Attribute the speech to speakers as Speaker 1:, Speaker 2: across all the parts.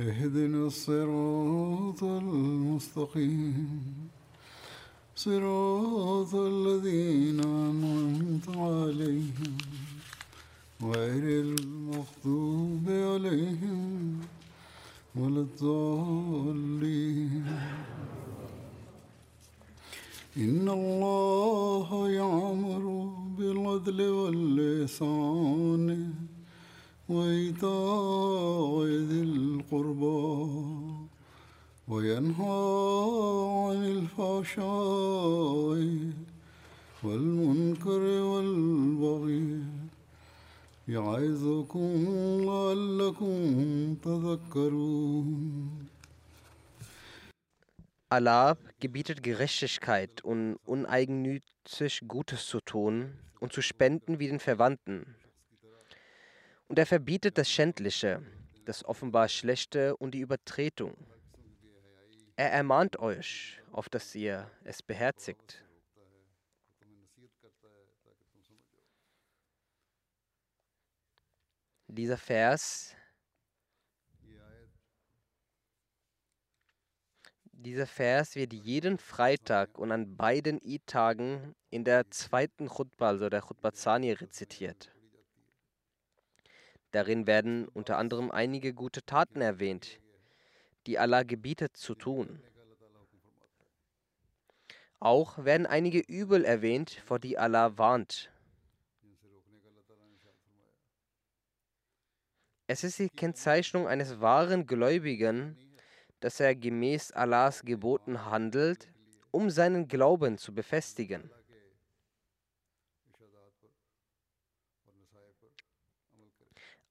Speaker 1: اهدنا الصراط المستقيم. صراط الذين أنعمت عليهم غير المغضوب عليهم ولا الضالين. إن الله يعمر بالعدل واللسان وإيتاء ذي القربى وينهى عن الفحشاء والمنكر والبغي يعظكم لعلكم تذكرون
Speaker 2: Allah gebietet Gerechtigkeit und uneigennützig Gutes zu tun und zu spenden wie den Verwandten. Und er verbietet das Schändliche, das offenbar Schlechte und die Übertretung. Er ermahnt euch, auf dass ihr es beherzigt. Dieser Vers Dieser Vers wird jeden Freitag und an beiden Eid-Tagen in der zweiten Chutbah, also der Chutbah Zani, rezitiert. Darin werden unter anderem einige gute Taten erwähnt, die Allah gebietet zu tun. Auch werden einige Übel erwähnt, vor die Allah warnt. Es ist die Kennzeichnung eines wahren Gläubigen, dass er gemäß Allahs Geboten handelt, um seinen Glauben zu befestigen.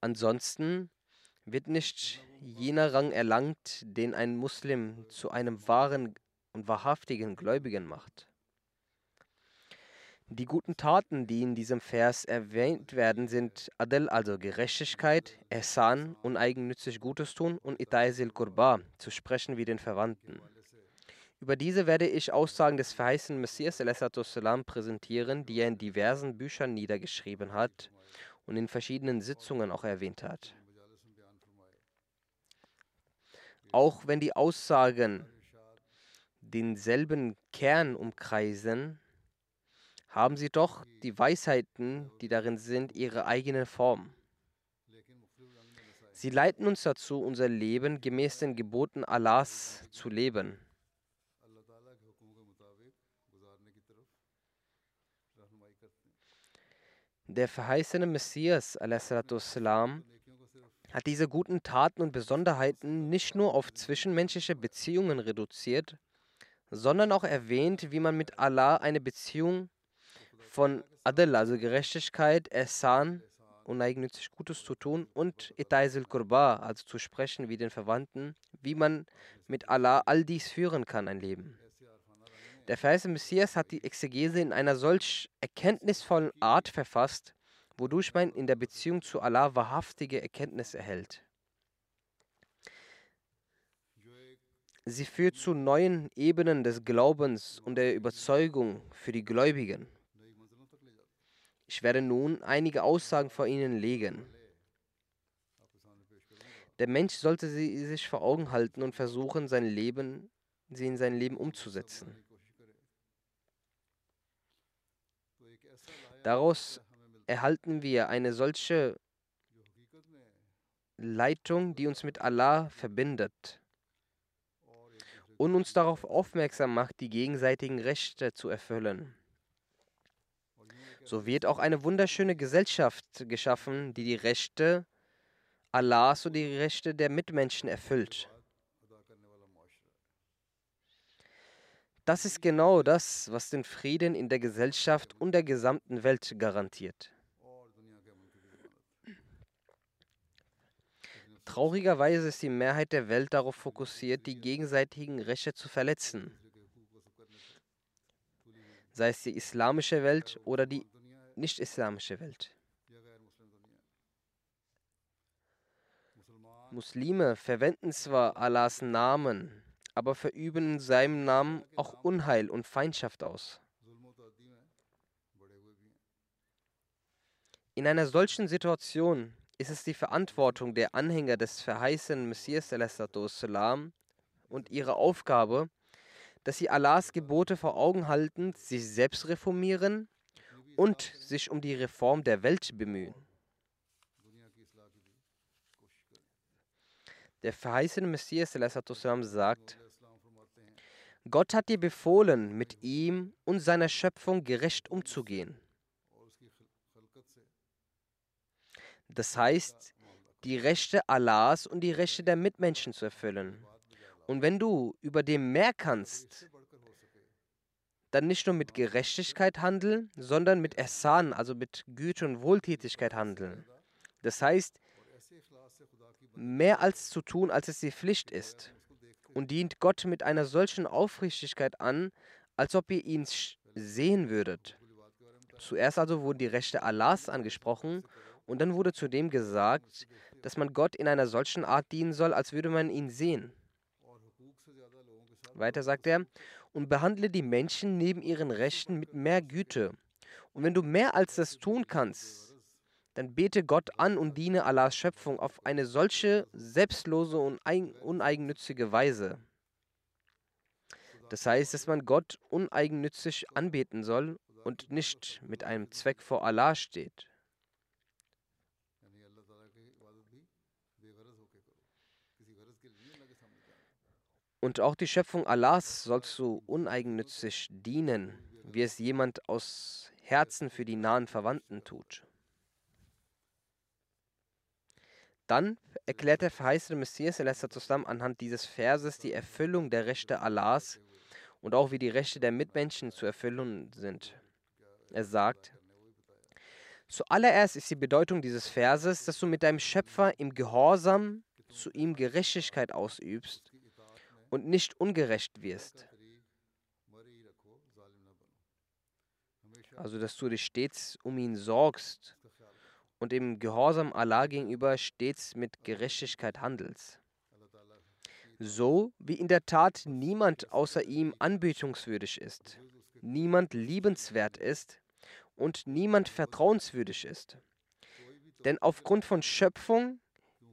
Speaker 2: Ansonsten wird nicht jener Rang erlangt, den ein Muslim zu einem wahren und wahrhaftigen Gläubigen macht. Die guten Taten, die in diesem Vers erwähnt werden, sind Adel, also Gerechtigkeit, Ehsan, uneigennützig Gutes tun und Itaisil Qurba, zu sprechen wie den Verwandten. Über diese werde ich Aussagen des verheißenen Messias präsentieren, die er in diversen Büchern niedergeschrieben hat und in verschiedenen Sitzungen auch erwähnt hat. Auch wenn die Aussagen denselben Kern umkreisen, haben sie doch die Weisheiten, die darin sind, ihre eigene Form. Sie leiten uns dazu, unser Leben gemäß den Geboten Allahs zu leben. Der verheißene Messias salam, hat diese guten Taten und Besonderheiten nicht nur auf zwischenmenschliche Beziehungen reduziert, sondern auch erwähnt, wie man mit Allah eine Beziehung von Adl, also Gerechtigkeit, Ehsan, uneigennützig Gutes zu tun und Itaisil Qurba, also zu sprechen wie den Verwandten, wie man mit Allah all dies führen kann, ein Leben. Der verheißene Messias hat die Exegese in einer solch erkenntnisvollen Art verfasst, wodurch man in der Beziehung zu Allah wahrhaftige Erkenntnis erhält. Sie führt zu neuen Ebenen des Glaubens und der Überzeugung für die Gläubigen. Ich werde nun einige Aussagen vor Ihnen legen. Der Mensch sollte sie sich vor Augen halten und versuchen, sein Leben, sie in sein Leben umzusetzen. Daraus erhalten wir eine solche Leitung, die uns mit Allah verbindet und uns darauf aufmerksam macht, die gegenseitigen Rechte zu erfüllen. So wird auch eine wunderschöne Gesellschaft geschaffen, die die Rechte Allahs und die Rechte der Mitmenschen erfüllt. Das ist genau das, was den Frieden in der Gesellschaft und der gesamten Welt garantiert. Traurigerweise ist die Mehrheit der Welt darauf fokussiert, die gegenseitigen Rechte zu verletzen. Sei es die islamische Welt oder die nicht-islamische Welt. Muslime verwenden zwar Allahs Namen, aber verüben in seinem Namen auch Unheil und Feindschaft aus. In einer solchen Situation ist es die Verantwortung der Anhänger des verheißenen Messias und ihre Aufgabe, dass sie Allahs Gebote vor Augen halten, sich selbst reformieren und sich um die Reform der Welt bemühen. Der verheißene Messias sagt, Gott hat dir befohlen, mit ihm und seiner Schöpfung gerecht umzugehen. Das heißt, die Rechte Allahs und die Rechte der Mitmenschen zu erfüllen. Und wenn du über dem mehr kannst, dann nicht nur mit Gerechtigkeit handeln, sondern mit Ersan, also mit Güte und Wohltätigkeit handeln. Das heißt, mehr als zu tun, als es die Pflicht ist. Und dient Gott mit einer solchen Aufrichtigkeit an, als ob ihr ihn sehen würdet. Zuerst also wurden die Rechte Allahs angesprochen und dann wurde zudem gesagt, dass man Gott in einer solchen Art dienen soll, als würde man ihn sehen. Weiter sagt er, und behandle die Menschen neben ihren Rechten mit mehr Güte. Und wenn du mehr als das tun kannst, dann bete Gott an und diene Allahs Schöpfung auf eine solche selbstlose und uneigennützige Weise. Das heißt, dass man Gott uneigennützig anbeten soll und nicht mit einem Zweck vor Allah steht. Und auch die Schöpfung Allahs sollst du uneigennützig dienen, wie es jemand aus Herzen für die nahen Verwandten tut. Dann erklärt der verheißene Messias anhand dieses Verses die Erfüllung der Rechte Allahs und auch wie die Rechte der Mitmenschen zu erfüllen sind. Er sagt, Zuallererst ist die Bedeutung dieses Verses, dass du mit deinem Schöpfer im Gehorsam zu ihm Gerechtigkeit ausübst und nicht ungerecht wirst. Also, dass du dich stets um ihn sorgst und im Gehorsam Allah gegenüber stets mit Gerechtigkeit handelst. So wie in der Tat niemand außer ihm anbetungswürdig ist, niemand liebenswert ist und niemand vertrauenswürdig ist. Denn aufgrund von Schöpfung,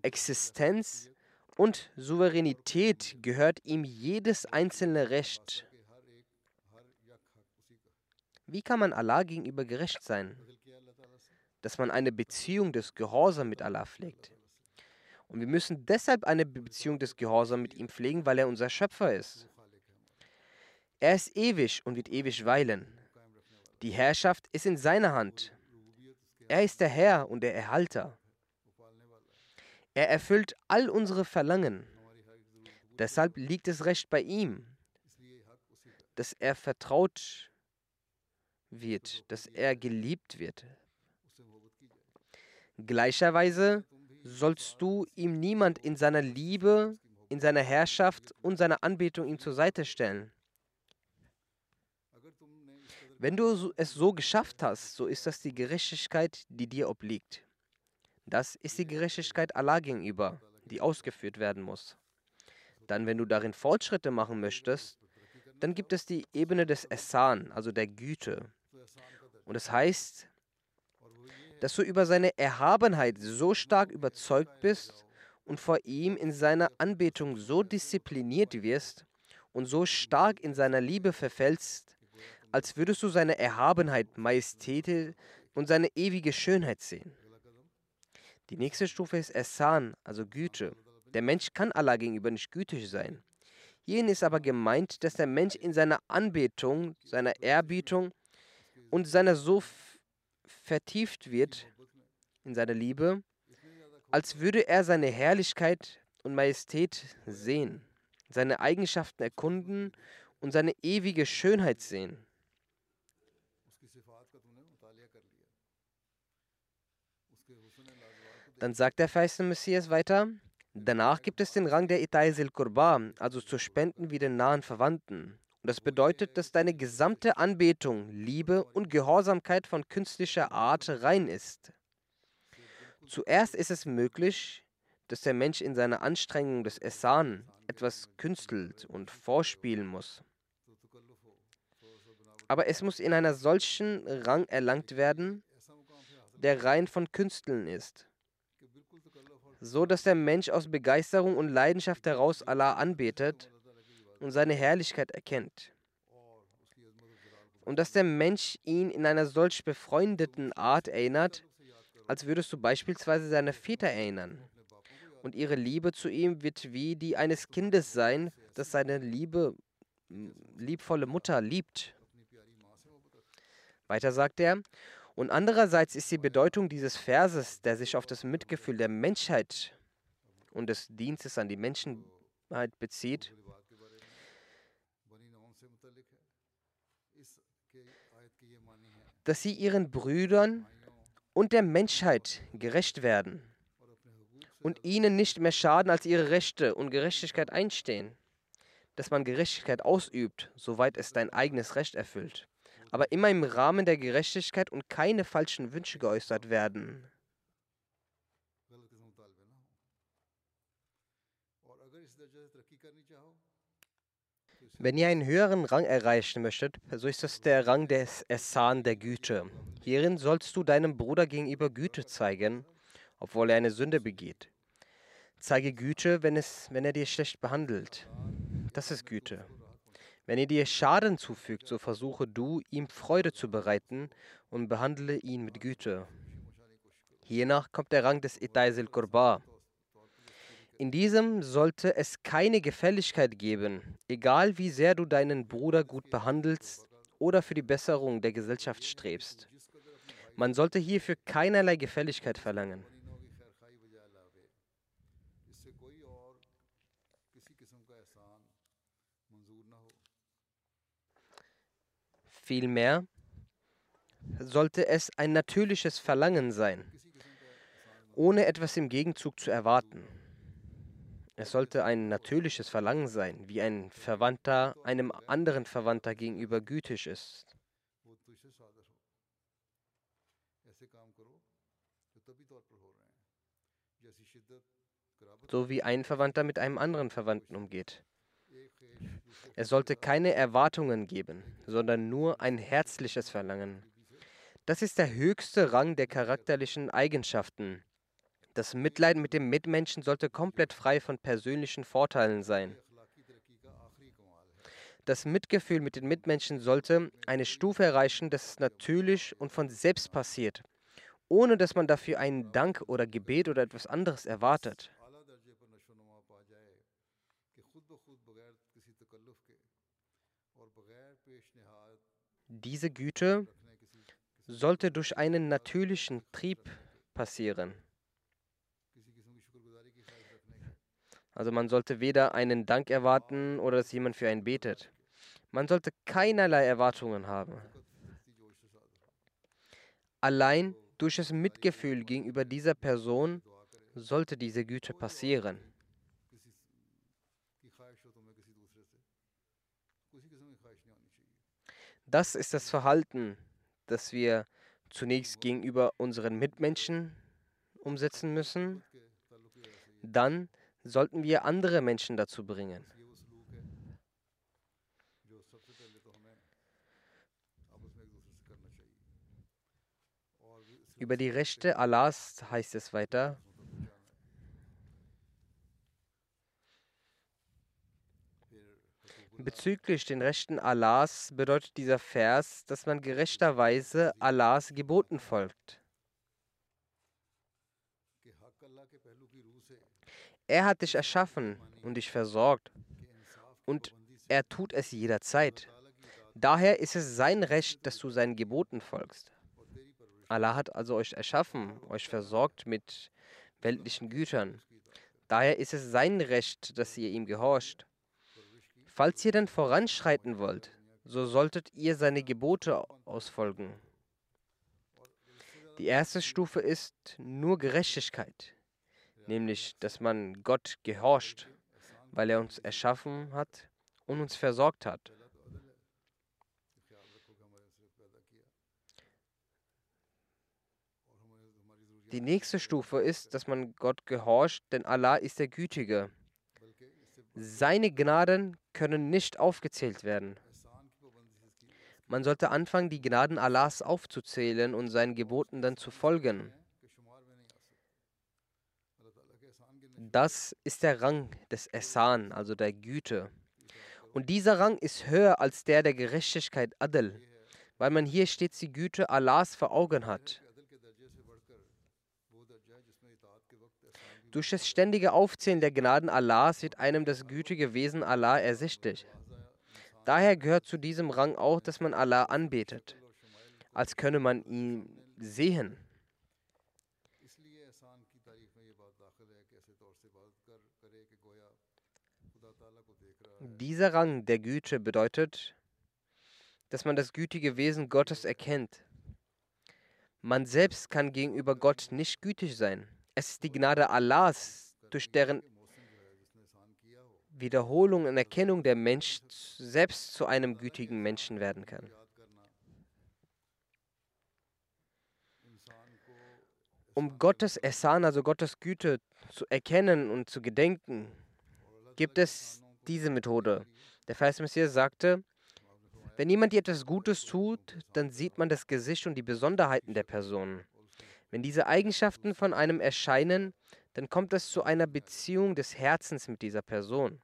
Speaker 2: Existenz und Souveränität gehört ihm jedes einzelne Recht. Wie kann man Allah gegenüber gerecht sein? Dass man eine Beziehung des Gehorsams mit Allah pflegt. Und wir müssen deshalb eine Beziehung des Gehorsams mit ihm pflegen, weil er unser Schöpfer ist. Er ist ewig und wird ewig weilen. Die Herrschaft ist in seiner Hand. Er ist der Herr und der Erhalter. Er erfüllt all unsere Verlangen. Deshalb liegt es recht bei ihm, dass er vertraut wird, dass er geliebt wird. Gleicherweise sollst du ihm niemand in seiner Liebe, in seiner Herrschaft und seiner Anbetung ihm zur Seite stellen. Wenn du es so geschafft hast, so ist das die Gerechtigkeit, die dir obliegt. Das ist die Gerechtigkeit Allah gegenüber, die ausgeführt werden muss. Dann, wenn du darin Fortschritte machen möchtest, dann gibt es die Ebene des Essan, also der Güte. Und es das heißt, dass du über seine Erhabenheit so stark überzeugt bist und vor ihm in seiner Anbetung so diszipliniert wirst und so stark in seiner Liebe verfällst, als würdest du seine Erhabenheit, Majestät und seine ewige Schönheit sehen. Die nächste Stufe ist Ehsan, also Güte. Der Mensch kann Allah gegenüber nicht gütig sein. Hierin ist aber gemeint, dass der Mensch in seiner Anbetung, seiner Ehrbietung und seiner so vertieft wird in seiner Liebe, als würde er seine Herrlichkeit und Majestät sehen, seine Eigenschaften erkunden und seine ewige Schönheit sehen. Dann sagt der verheißene Messias weiter, danach gibt es den Rang der Itaisil Kurba, also zu Spenden wie den nahen Verwandten. Und das bedeutet, dass deine gesamte Anbetung, Liebe und Gehorsamkeit von künstlicher Art rein ist. Zuerst ist es möglich, dass der Mensch in seiner Anstrengung des Essan etwas künstelt und vorspielen muss. Aber es muss in einer solchen Rang erlangt werden, der rein von Künsteln ist, so dass der Mensch aus Begeisterung und Leidenschaft heraus Allah anbetet und seine Herrlichkeit erkennt. Und dass der Mensch ihn in einer solch befreundeten Art erinnert, als würdest du beispielsweise seine Väter erinnern. Und ihre Liebe zu ihm wird wie die eines Kindes sein, das seine liebe, liebvolle Mutter liebt. Weiter sagt er, und andererseits ist die Bedeutung dieses Verses, der sich auf das Mitgefühl der Menschheit und des Dienstes an die Menschheit bezieht, dass sie ihren Brüdern und der Menschheit gerecht werden und ihnen nicht mehr schaden als ihre Rechte und Gerechtigkeit einstehen. Dass man Gerechtigkeit ausübt, soweit es dein eigenes Recht erfüllt, aber immer im Rahmen der Gerechtigkeit und keine falschen Wünsche geäußert werden. Wenn ihr einen höheren Rang erreichen möchtet, so ist das der Rang des Essan der Güte. Hierin sollst du deinem Bruder gegenüber Güte zeigen, obwohl er eine Sünde begeht. Zeige Güte, wenn, es, wenn er dir schlecht behandelt. Das ist Güte. Wenn er dir Schaden zufügt, so versuche du, ihm Freude zu bereiten und behandle ihn mit Güte. Hiernach kommt der Rang des Itaisil Qurba. In diesem sollte es keine Gefälligkeit geben, egal wie sehr du deinen Bruder gut behandelst oder für die Besserung der Gesellschaft strebst. Man sollte hierfür keinerlei Gefälligkeit verlangen. Vielmehr sollte es ein natürliches Verlangen sein, ohne etwas im Gegenzug zu erwarten. Es sollte ein natürliches Verlangen sein, wie ein Verwandter einem anderen Verwandter gegenüber gütig ist. So wie ein Verwandter mit einem anderen Verwandten umgeht. Es sollte keine Erwartungen geben, sondern nur ein herzliches Verlangen. Das ist der höchste Rang der charakterlichen Eigenschaften. Das Mitleid mit dem Mitmenschen sollte komplett frei von persönlichen Vorteilen sein. Das Mitgefühl mit den Mitmenschen sollte eine Stufe erreichen, dass es natürlich und von selbst passiert, ohne dass man dafür einen Dank oder Gebet oder etwas anderes erwartet. Diese Güte sollte durch einen natürlichen Trieb passieren. Also man sollte weder einen Dank erwarten oder dass jemand für einen betet. Man sollte keinerlei Erwartungen haben. Allein durch das Mitgefühl gegenüber dieser Person sollte diese Güte passieren. Das ist das Verhalten, das wir zunächst gegenüber unseren Mitmenschen umsetzen müssen, dann sollten wir andere Menschen dazu bringen. Über die Rechte Allahs heißt es weiter. Bezüglich den Rechten Allahs bedeutet dieser Vers, dass man gerechterweise Allahs Geboten folgt. Er hat dich erschaffen und dich versorgt. Und er tut es jederzeit. Daher ist es sein Recht, dass du seinen Geboten folgst. Allah hat also euch erschaffen, euch versorgt mit weltlichen Gütern. Daher ist es sein Recht, dass ihr ihm gehorcht. Falls ihr dann voranschreiten wollt, so solltet ihr seine Gebote ausfolgen. Die erste Stufe ist nur Gerechtigkeit, nämlich dass man Gott gehorcht, weil er uns erschaffen hat und uns versorgt hat. Die nächste Stufe ist, dass man Gott gehorcht, denn Allah ist der Gütige. Seine Gnaden können nicht aufgezählt werden. Man sollte anfangen, die Gnaden Allahs aufzuzählen und seinen Geboten dann zu folgen. Das ist der Rang des Ehsan, also der Güte. Und dieser Rang ist höher als der der Gerechtigkeit Adl, weil man hier stets die Güte Allahs vor Augen hat. Durch das ständige Aufzählen der Gnaden Allahs wird einem das gütige Wesen Allah ersichtlich. Daher gehört zu diesem Rang auch, dass man Allah anbetet, als könne man ihn sehen. Dieser Rang der Güte bedeutet, dass man das gütige Wesen Gottes erkennt. Man selbst kann gegenüber Gott nicht gütig sein. Es ist die Gnade Allahs, durch deren Wiederholung und Erkennung der Mensch selbst zu einem gütigen Menschen werden kann. Um Gottes Esan, also Gottes Güte, zu erkennen und zu gedenken, gibt es diese Methode. Der Vers Messias sagte, wenn jemand dir etwas Gutes tut, dann sieht man das Gesicht und die Besonderheiten der Person. Wenn diese Eigenschaften von einem erscheinen, dann kommt es zu einer Beziehung des Herzens mit dieser Person.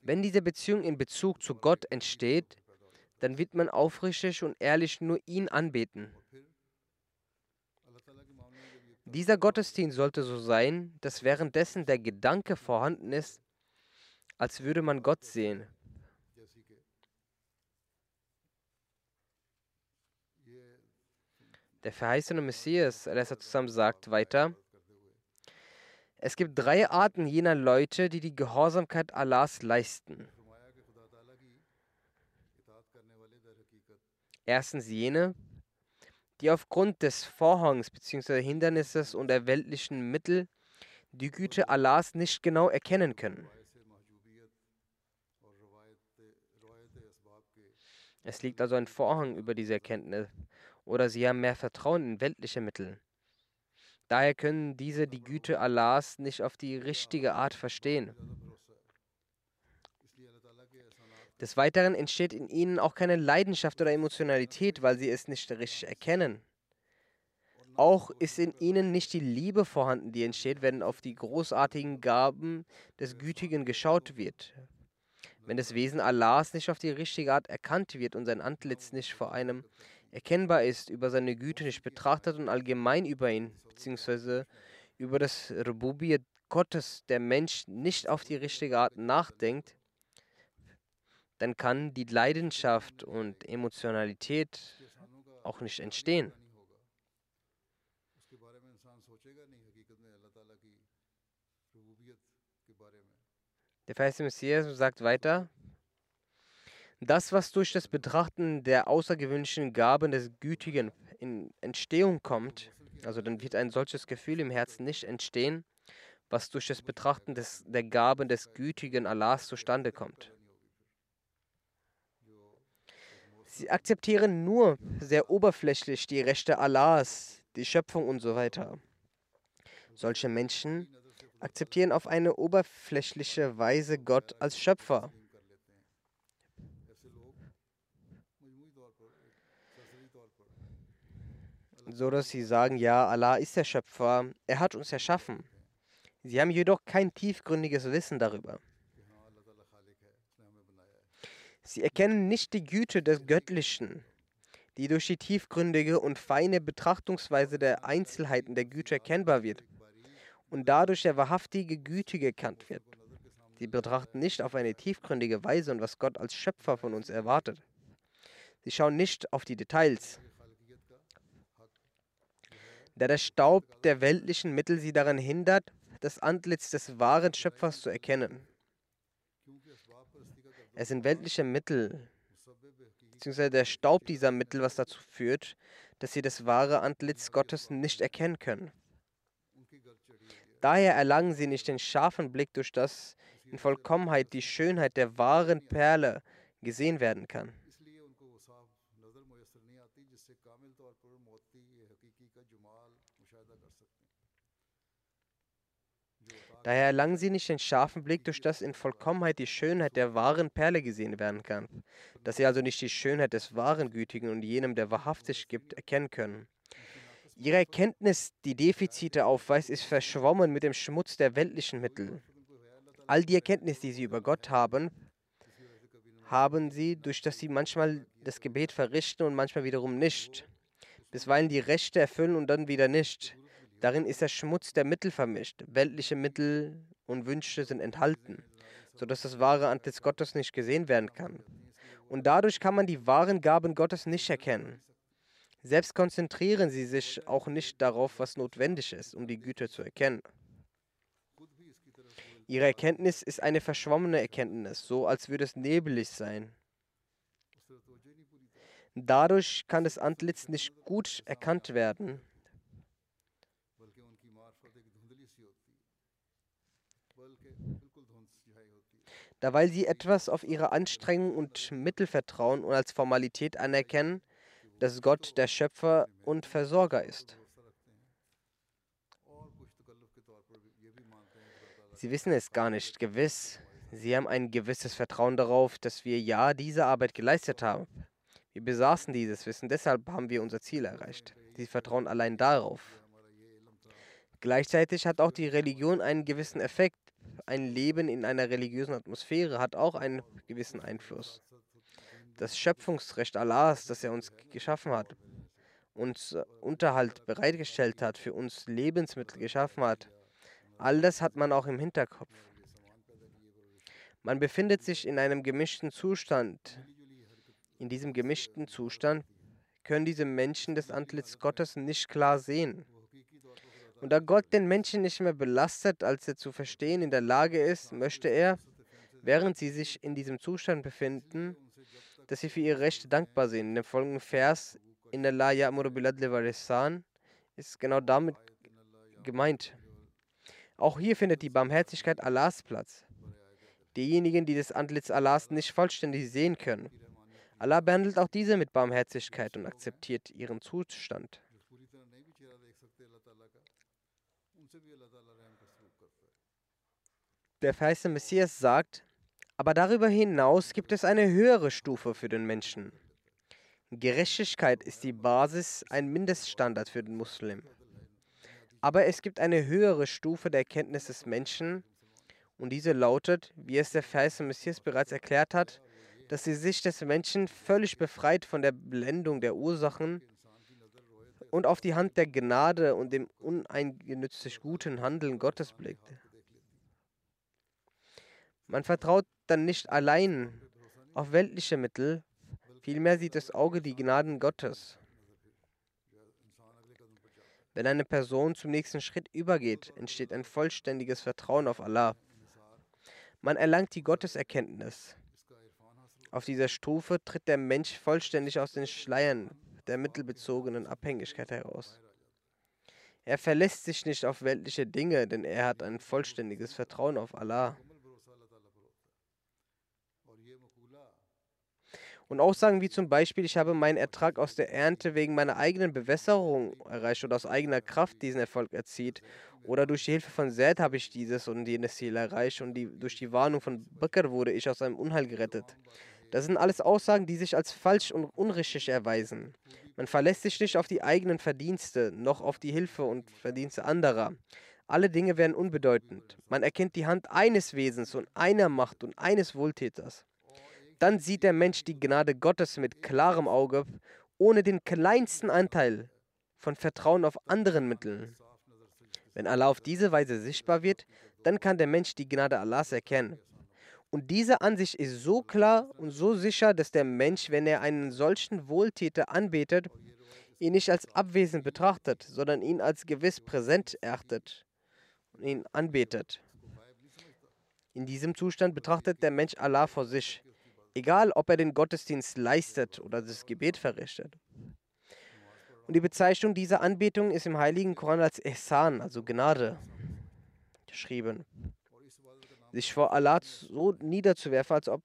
Speaker 2: Wenn diese Beziehung in Bezug zu Gott entsteht, dann wird man aufrichtig und ehrlich nur ihn anbeten. Dieser Gottesdienst sollte so sein, dass währenddessen der Gedanke vorhanden ist, als würde man Gott sehen. Der verheißene Messias zusammen sagt weiter, es gibt drei Arten jener Leute, die die Gehorsamkeit Allahs leisten. Erstens jene, die aufgrund des Vorhangs bzw. Hindernisses und der weltlichen Mittel die Güte Allahs nicht genau erkennen können. Es liegt also ein Vorhang über diese Erkenntnis oder sie haben mehr Vertrauen in weltliche Mittel. Daher können diese die Güte Allahs nicht auf die richtige Art verstehen. Des Weiteren entsteht in ihnen auch keine Leidenschaft oder Emotionalität, weil sie es nicht richtig erkennen. Auch ist in ihnen nicht die Liebe vorhanden, die entsteht, wenn auf die großartigen Gaben des Gütigen geschaut wird. Wenn das Wesen Allahs nicht auf die richtige Art erkannt wird und sein Antlitz nicht vor einem erkennbar ist, über seine Güte nicht betrachtet und allgemein über ihn, beziehungsweise über das Rububiyat Gottes der Mensch nicht auf die richtige Art nachdenkt, dann kann die Leidenschaft und Emotionalität auch nicht entstehen. Der Vers Messias sagt weiter, das, was durch das Betrachten der außergewöhnlichen Gaben des Gütigen in Entstehung kommt, also dann wird ein solches Gefühl im Herzen nicht entstehen, was durch das Betrachten des, der Gaben des gütigen Allahs zustande kommt. Sie akzeptieren nur sehr oberflächlich die Rechte Allahs, die Schöpfung und so weiter. Solche Menschen akzeptieren auf eine oberflächliche Weise Gott als Schöpfer. so dass sie sagen, ja, Allah ist der Schöpfer, er hat uns erschaffen. Sie haben jedoch kein tiefgründiges Wissen darüber. Sie erkennen nicht die Güte des Göttlichen, die durch die tiefgründige und feine Betrachtungsweise der Einzelheiten der Güte erkennbar wird. Und dadurch der wahrhaftige Gütige erkannt wird. Sie betrachten nicht auf eine tiefgründige Weise und was Gott als Schöpfer von uns erwartet. Sie schauen nicht auf die Details. Da der Staub der weltlichen Mittel sie daran hindert, das Antlitz des wahren Schöpfers zu erkennen. Es sind weltliche Mittel, beziehungsweise der Staub dieser Mittel, was dazu führt, dass sie das wahre Antlitz Gottes nicht erkennen können. Daher erlangen sie nicht den scharfen Blick, durch das in Vollkommenheit die Schönheit der wahren Perle gesehen werden kann. Daher erlangen sie nicht den scharfen Blick, durch das in Vollkommenheit die Schönheit der wahren Perle gesehen werden kann, dass sie also nicht die Schönheit des wahren Gütigen und jenem, der wahrhaftig gibt, erkennen können. Ihre Erkenntnis, die Defizite aufweist, ist verschwommen mit dem Schmutz der weltlichen Mittel. All die Erkenntnis, die sie über Gott haben, haben sie, durch das sie manchmal das Gebet verrichten und manchmal wiederum nicht. Bisweilen die Rechte erfüllen und dann wieder nicht. Darin ist der Schmutz der Mittel vermischt. Weltliche Mittel und Wünsche sind enthalten, sodass das wahre Antlitz Gottes nicht gesehen werden kann. Und dadurch kann man die wahren Gaben Gottes nicht erkennen. Selbst konzentrieren sie sich auch nicht darauf, was notwendig ist, um die Güte zu erkennen. Ihre Erkenntnis ist eine verschwommene Erkenntnis, so als würde es nebelig sein. Dadurch kann das Antlitz nicht gut erkannt werden. Da weil sie etwas auf ihre Anstrengung und Mittel vertrauen und als Formalität anerkennen, dass Gott der Schöpfer und Versorger ist. Sie wissen es gar nicht gewiss. Sie haben ein gewisses Vertrauen darauf, dass wir ja diese Arbeit geleistet haben. Wir besaßen dieses Wissen, deshalb haben wir unser Ziel erreicht. Sie vertrauen allein darauf. Gleichzeitig hat auch die Religion einen gewissen Effekt. Ein Leben in einer religiösen Atmosphäre hat auch einen gewissen Einfluss. Das Schöpfungsrecht Allahs, das er uns geschaffen hat, uns Unterhalt bereitgestellt hat, für uns Lebensmittel geschaffen hat, All das hat man auch im Hinterkopf. Man befindet sich in einem gemischten Zustand. In diesem gemischten Zustand können diese Menschen das Antlitz Gottes nicht klar sehen. Und da Gott den Menschen nicht mehr belastet, als er zu verstehen in der Lage ist, möchte er, während sie sich in diesem Zustand befinden, dass sie für ihre Rechte dankbar sind. In dem folgenden Vers, in La Ya'muru Bilad ist genau damit gemeint. Auch hier findet die Barmherzigkeit Allahs Platz. Diejenigen, die das Antlitz Allahs nicht vollständig sehen können. Allah behandelt auch diese mit Barmherzigkeit und akzeptiert ihren Zustand. Der verheißene Messias sagt, aber darüber hinaus gibt es eine höhere Stufe für den Menschen. Gerechtigkeit ist die Basis, ein Mindeststandard für den Muslim. Aber es gibt eine höhere Stufe der Erkenntnis des Menschen und diese lautet, wie es der Vers Messias bereits erklärt hat, dass die Sicht des Menschen völlig befreit von der Blendung der Ursachen und auf die Hand der Gnade und dem uneingenützig guten Handeln Gottes blickt. Man vertraut dann nicht allein auf weltliche Mittel, vielmehr sieht das Auge die Gnaden Gottes. Wenn eine Person zum nächsten Schritt übergeht, entsteht ein vollständiges Vertrauen auf Allah. Man erlangt die Gotteserkenntnis. Auf dieser Stufe tritt der Mensch vollständig aus den Schleiern der mittelbezogenen Abhängigkeit heraus. Er verlässt sich nicht auf weltliche Dinge, denn er hat ein vollständiges Vertrauen auf Allah. Und Aussagen wie zum Beispiel, ich habe meinen Ertrag aus der Ernte wegen meiner eigenen Bewässerung erreicht oder aus eigener Kraft diesen Erfolg erzielt. Oder durch die Hilfe von Zed habe ich dieses und jenes Ziel erreicht und die, durch die Warnung von Bakr wurde ich aus einem Unheil gerettet. Das sind alles Aussagen, die sich als falsch und unrichtig erweisen. Man verlässt sich nicht auf die eigenen Verdienste, noch auf die Hilfe und Verdienste anderer. Alle Dinge werden unbedeutend. Man erkennt die Hand eines Wesens und einer Macht und eines Wohltäters dann sieht der Mensch die Gnade Gottes mit klarem Auge, ohne den kleinsten Anteil von Vertrauen auf anderen Mitteln. Wenn Allah auf diese Weise sichtbar wird, dann kann der Mensch die Gnade Allahs erkennen. Und diese Ansicht ist so klar und so sicher, dass der Mensch, wenn er einen solchen Wohltäter anbetet, ihn nicht als abwesend betrachtet, sondern ihn als gewiss präsent erachtet und ihn anbetet. In diesem Zustand betrachtet der Mensch Allah vor sich, egal ob er den Gottesdienst leistet oder das Gebet verrichtet. Und die Bezeichnung dieser Anbetung ist im Heiligen Koran als Ihsan, also Gnade, geschrieben. Sich vor Allah so niederzuwerfen, als ob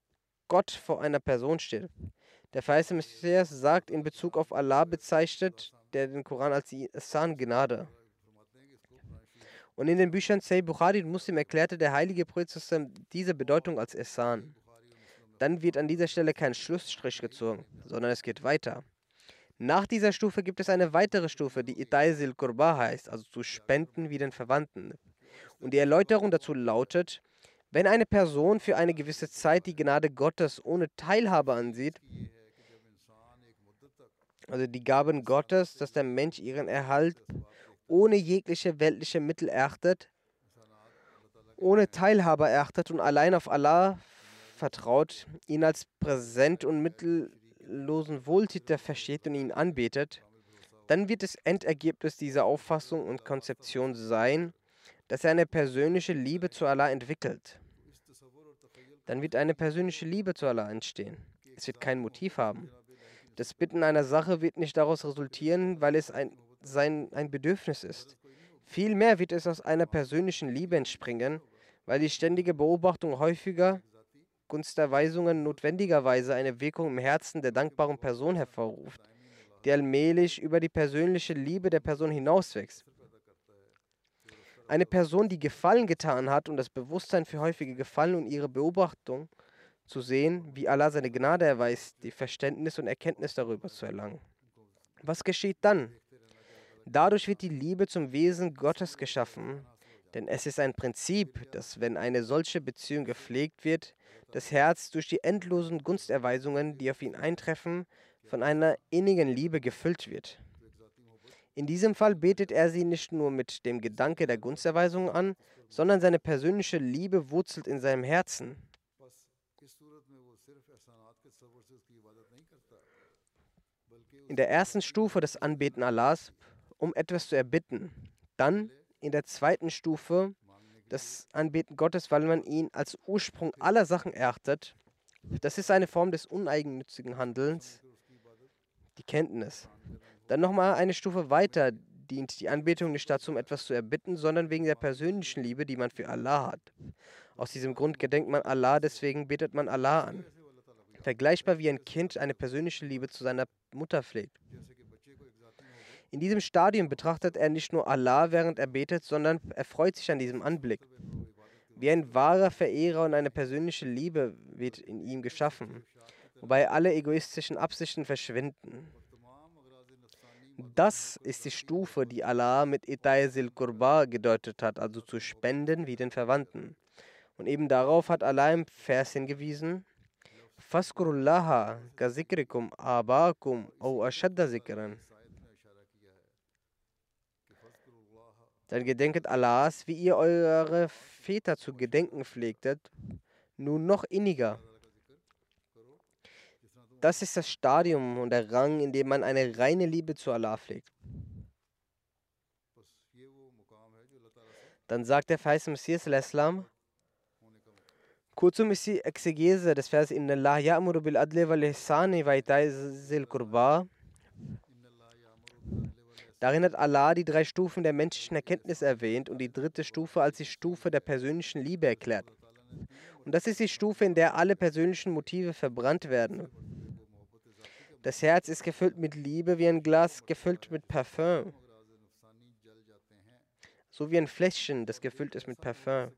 Speaker 2: Gott vor einer Person steht. Der verheißene Messias sagt in Bezug auf Allah bezeichnet der den Koran als Ihsan, Gnade. Und in den Büchern Say Bukhari und Muslim erklärte der heilige Prophet diese Bedeutung als Ihsan. Dann wird an dieser Stelle kein Schlussstrich gezogen, sondern es geht weiter. Nach dieser Stufe gibt es eine weitere Stufe, die Itaisil Qurba heißt, also zu spenden wie den Verwandten. Und die Erläuterung dazu lautet, wenn eine Person für eine gewisse Zeit die Gnade Gottes ohne Teilhabe ansieht, also die Gaben Gottes, dass der Mensch ihren Erhalt ohne jegliche weltliche Mittel erachtet, ohne Teilhabe erachtet und allein auf Allah vertraut, ihn als präsent und mittellosen Wohltäter versteht und ihn anbetet, dann wird das Endergebnis dieser Auffassung und Konzeption sein, dass er eine persönliche Liebe zu Allah entwickelt. Dann wird eine persönliche Liebe zu Allah entstehen. Es wird kein Motiv haben. Das Bitten einer Sache wird nicht daraus resultieren, weil es ein, sein, ein Bedürfnis ist. Vielmehr wird es aus einer persönlichen Liebe entspringen, weil die ständige Beobachtung häufiger Gunsterweisungen notwendigerweise eine Wirkung im Herzen der dankbaren Person hervorruft, die allmählich über die persönliche Liebe der Person hinauswächst. Eine Person, die Gefallen getan hat und das Bewusstsein für häufige Gefallen und ihre Beobachtung zu sehen, wie Allah seine Gnade erweist, die Verständnis und Erkenntnis darüber zu erlangen. Was geschieht dann? Dadurch wird die Liebe zum Wesen Gottes geschaffen, denn es ist ein Prinzip, dass wenn eine solche Beziehung gepflegt wird, das Herz durch die endlosen Gunsterweisungen, die auf ihn eintreffen, von einer innigen Liebe gefüllt wird. In diesem Fall betet er sie nicht nur mit dem Gedanke der Gunsterweisung an, sondern seine persönliche Liebe wurzelt in seinem Herzen. in der ersten Stufe das Anbeten Allahs, um etwas zu erbitten. Dann in der zweiten Stufe das Anbeten Gottes, weil man ihn als Ursprung aller Sachen erachtet. Das ist eine Form des uneigennützigen Handelns, die Kenntnis. Dann nochmal eine Stufe weiter dient die Anbetung nicht dazu, um etwas zu erbitten, sondern wegen der persönlichen Liebe, die man für Allah hat. Aus diesem Grund gedenkt man Allah, deswegen betet man Allah an. Vergleichbar wie ein Kind eine persönliche Liebe zu seiner Mutter pflegt. In diesem Stadium betrachtet er nicht nur Allah, während er betet, sondern er freut sich an diesem Anblick. Wie ein wahrer Verehrer und eine persönliche Liebe wird in ihm geschaffen, wobei alle egoistischen Absichten verschwinden. Das ist die Stufe, die Allah mit Itaisil Qurba gedeutet hat, also zu spenden wie den Verwandten. Und eben darauf hat Allah im Vers hingewiesen, Faskurullaha kazikrikum abakum au ashadda zikran. Dann gedenket Allahs, wie ihr eure Väter zu gedenken pflegtet, nun noch inniger. Das ist das Stadium und der Rang, in dem man eine reine Liebe zu Allah pflegt. Dann sagt der verheißene Messias, Kurzum ist die Exegese des Vers Inna Allah ya'muru bil adli wal ihsani wa zil qurba. Darin hat Allah die drei Stufen der menschlichen Erkenntnis erwähnt und die dritte Stufe als die Stufe der persönlichen Liebe erklärt. Und das ist die Stufe, in der alle persönlichen Motive verbrannt werden. Das Herz ist gefüllt mit Liebe wie ein Glas gefüllt mit Parfüm. So wie ein Fläschchen, das gefüllt ist mit Parfüm.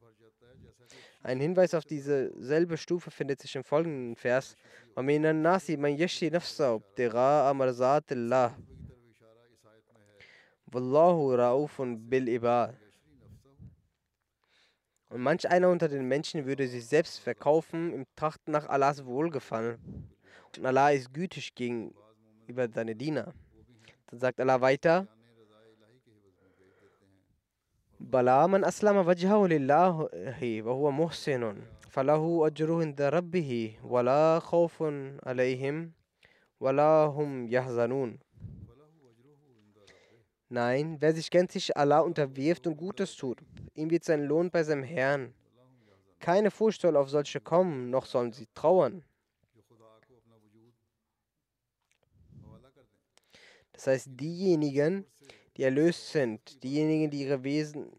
Speaker 2: Ein Hinweis auf diese selbe Stufe findet sich im folgenden Vers. Wallahu raufun bil ibad. Und manch einer unter den Menschen würde sich selbst verkaufen im Trachten nach Allahs Wohlgefallen. Und Allah ist gütig gegenüber seine Diener. Dann sagt Allah weiter, بلا من أسلم وجهه لله وهو محسن فله أجره عند ربه ولا خوف عليهم ولا هم يحزنون Nein, wer sich gänzlich Allah unterwirft und Gutes tut, ihm wird sein Lohn bei seinem Herrn. Keine Furcht soll auf solche kommen, noch sollen sie trauern. Das heißt, diejenigen, die erlöst sind, diejenigen, die ihre Wesen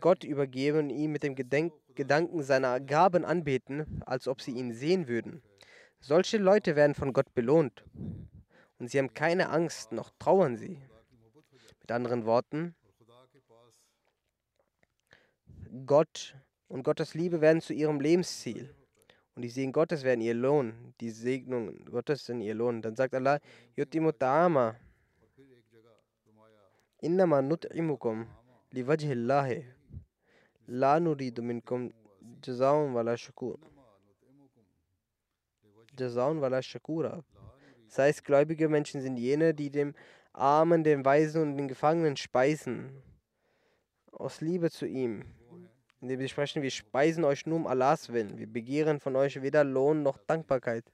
Speaker 2: Gott übergeben und ihn mit dem Gedenk Gedanken seiner Gaben anbeten, als ob sie ihn sehen würden. Solche Leute werden von Gott belohnt. Und sie haben keine Angst, noch trauern sie. Mit anderen Worten, Gott und Gottes Liebe werden zu ihrem Lebensziel. Und die Segen Gottes werden ihr Lohn. Die Segnungen Gottes sind ihr Lohn. Dann sagt Allah. Das heißt, gläubige Menschen sind jene, die dem Armen, den Weisen und den Gefangenen speisen. Aus Liebe zu ihm. Indem wir sprechen, wir speisen euch nur um Allahs Willen. Wir begehren von euch weder Lohn noch Dankbarkeit.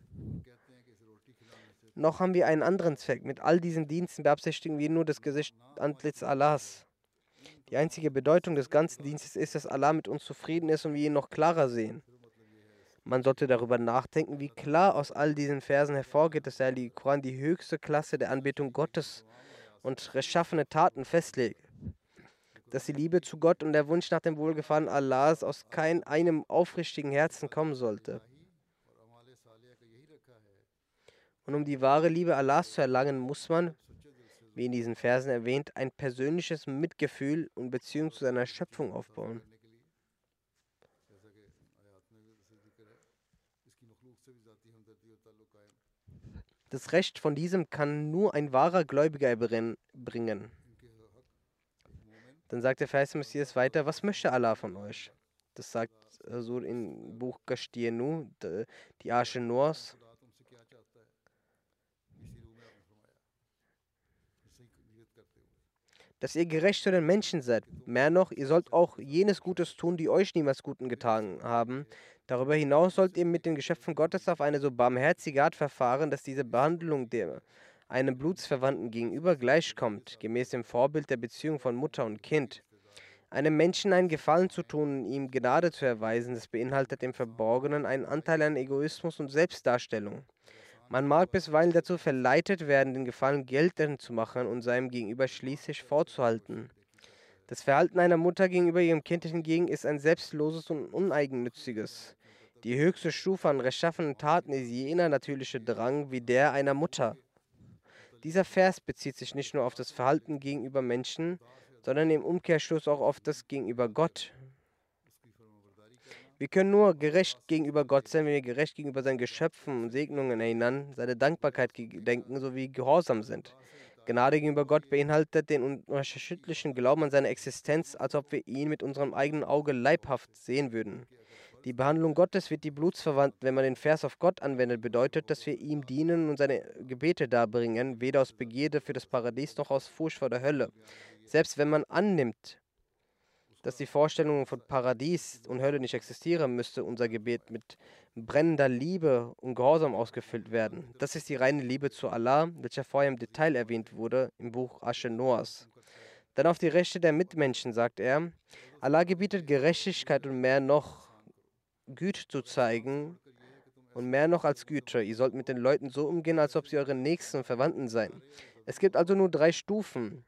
Speaker 2: Noch haben wir einen anderen Zweck. Mit all diesen Diensten beabsichtigen wir nur das Gesicht Antlitz Allahs. Die einzige Bedeutung des ganzen Dienstes ist, dass Allah mit uns zufrieden ist und wir ihn noch klarer sehen. Man sollte darüber nachdenken, wie klar aus all diesen Versen hervorgeht, dass der Koran die höchste Klasse der Anbetung Gottes und reschaffene Taten festlegt. Dass die Liebe zu Gott und der Wunsch nach dem Wohlgefallen Allahs aus kein einem aufrichtigen Herzen kommen sollte. Und um die wahre Liebe Allahs zu erlangen, muss man, wie in diesen Versen erwähnt, ein persönliches Mitgefühl und Beziehung zu seiner Schöpfung aufbauen. Das Recht von diesem kann nur ein wahrer Gläubiger bringen. Dann sagt der Vers Messias weiter, was möchte Allah von euch? Das sagt so im Buch Gashtienu, die Arche Noahs. dass ihr gerecht zu den Menschen seid. Mehr noch, ihr sollt auch jenes Gutes tun, die euch niemals Guten getan haben. Darüber hinaus sollt ihr mit den Geschöpfen Gottes auf eine so barmherzige Art verfahren, dass diese Behandlung der einem Blutsverwandten gegenüber gleichkommt, gemäß dem Vorbild der Beziehung von Mutter und Kind. Einem Menschen einen Gefallen zu tun und ihm Gnade zu erweisen, das beinhaltet im Verborgenen einen Anteil an Egoismus und Selbstdarstellung. Man mag bisweilen dazu verleitet werden, den Gefallen geltend zu machen und seinem Gegenüber schließlich vorzuhalten. Das Verhalten einer Mutter gegenüber ihrem Kind hingegen ist ein selbstloses und uneigennütziges. Die höchste Stufe an rechtschaffenen Taten ist jener natürliche Drang wie der einer Mutter. Dieser Vers bezieht sich nicht nur auf das Verhalten gegenüber Menschen, sondern im Umkehrschluss auch auf das gegenüber Gott. Wir können nur gerecht gegenüber Gott sein, wenn wir gerecht gegenüber seinen Geschöpfen und Segnungen erinnern, seine Dankbarkeit gedenken sowie gehorsam sind. Gnade gegenüber Gott beinhaltet den unerschütterlichen Glauben an seine Existenz, als ob wir ihn mit unserem eigenen Auge leibhaft sehen würden. Die Behandlung Gottes wird die Blutsverwandten, wenn man den Vers auf Gott anwendet, bedeutet, dass wir ihm dienen und seine Gebete darbringen, weder aus Begierde für das Paradies noch aus Furcht vor der Hölle. Selbst wenn man annimmt, dass die Vorstellung von Paradies und Hölle nicht existieren, müsste unser Gebet mit brennender Liebe und Gehorsam ausgefüllt werden. Das ist die reine Liebe zu Allah, welcher vorher im Detail erwähnt wurde im Buch Asche Noahs. Dann auf die Rechte der Mitmenschen sagt er, Allah gebietet Gerechtigkeit und mehr noch Güte zu zeigen und mehr noch als Güte. Ihr sollt mit den Leuten so umgehen, als ob sie eure Nächsten und Verwandten seien. Es gibt also nur drei Stufen.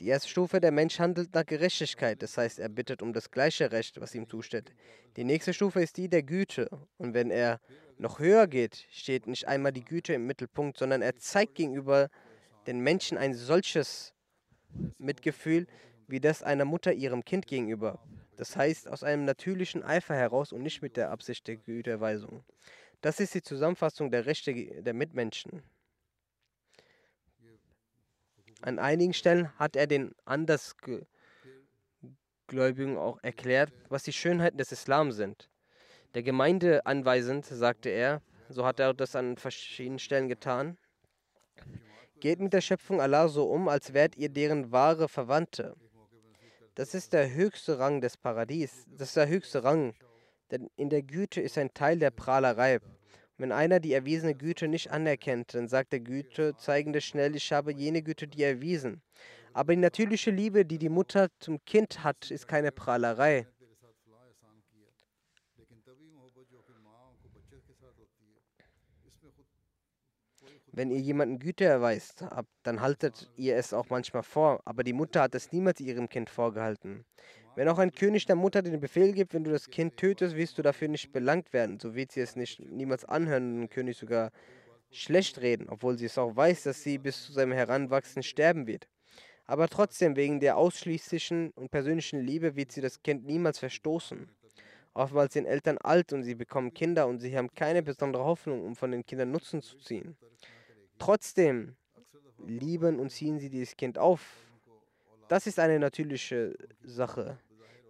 Speaker 2: Die erste Stufe, der Mensch handelt nach Gerechtigkeit, das heißt, er bittet um das gleiche Recht, was ihm zusteht. Die nächste Stufe ist die der Güte. Und wenn er noch höher geht, steht nicht einmal die Güte im Mittelpunkt, sondern er zeigt gegenüber den Menschen ein solches Mitgefühl wie das einer Mutter ihrem Kind gegenüber. Das heißt, aus einem natürlichen Eifer heraus und nicht mit der Absicht der Güterweisung. Das ist die Zusammenfassung der Rechte der Mitmenschen. An einigen Stellen hat er den Andersgläubigen auch erklärt, was die Schönheiten des Islam sind. Der Gemeinde anweisend, sagte er, so hat er das an verschiedenen Stellen getan, geht mit der Schöpfung Allah so um, als wärt ihr deren wahre Verwandte. Das ist der höchste Rang des Paradies. Das ist der höchste Rang. Denn in der Güte ist ein Teil der Prahlerei. Wenn einer die erwiesene Güte nicht anerkennt, dann sagt der Güte zeigende schnell, ich habe jene Güte dir erwiesen. Aber die natürliche Liebe, die die Mutter zum Kind hat, ist keine Prahlerei. Wenn ihr jemanden Güte erweist dann haltet ihr es auch manchmal vor, aber die Mutter hat es niemals ihrem Kind vorgehalten. Wenn auch ein König der Mutter den Befehl gibt, wenn du das Kind tötest, wirst du dafür nicht belangt werden. So wird sie es nicht niemals anhören und den König sogar schlecht reden, obwohl sie es auch weiß, dass sie bis zu seinem Heranwachsen sterben wird. Aber trotzdem, wegen der ausschließlichen und persönlichen Liebe wird sie das Kind niemals verstoßen. Oftmals sind Eltern alt und sie bekommen Kinder und sie haben keine besondere Hoffnung, um von den Kindern Nutzen zu ziehen. Trotzdem lieben und ziehen sie dieses Kind auf. Das ist eine natürliche Sache.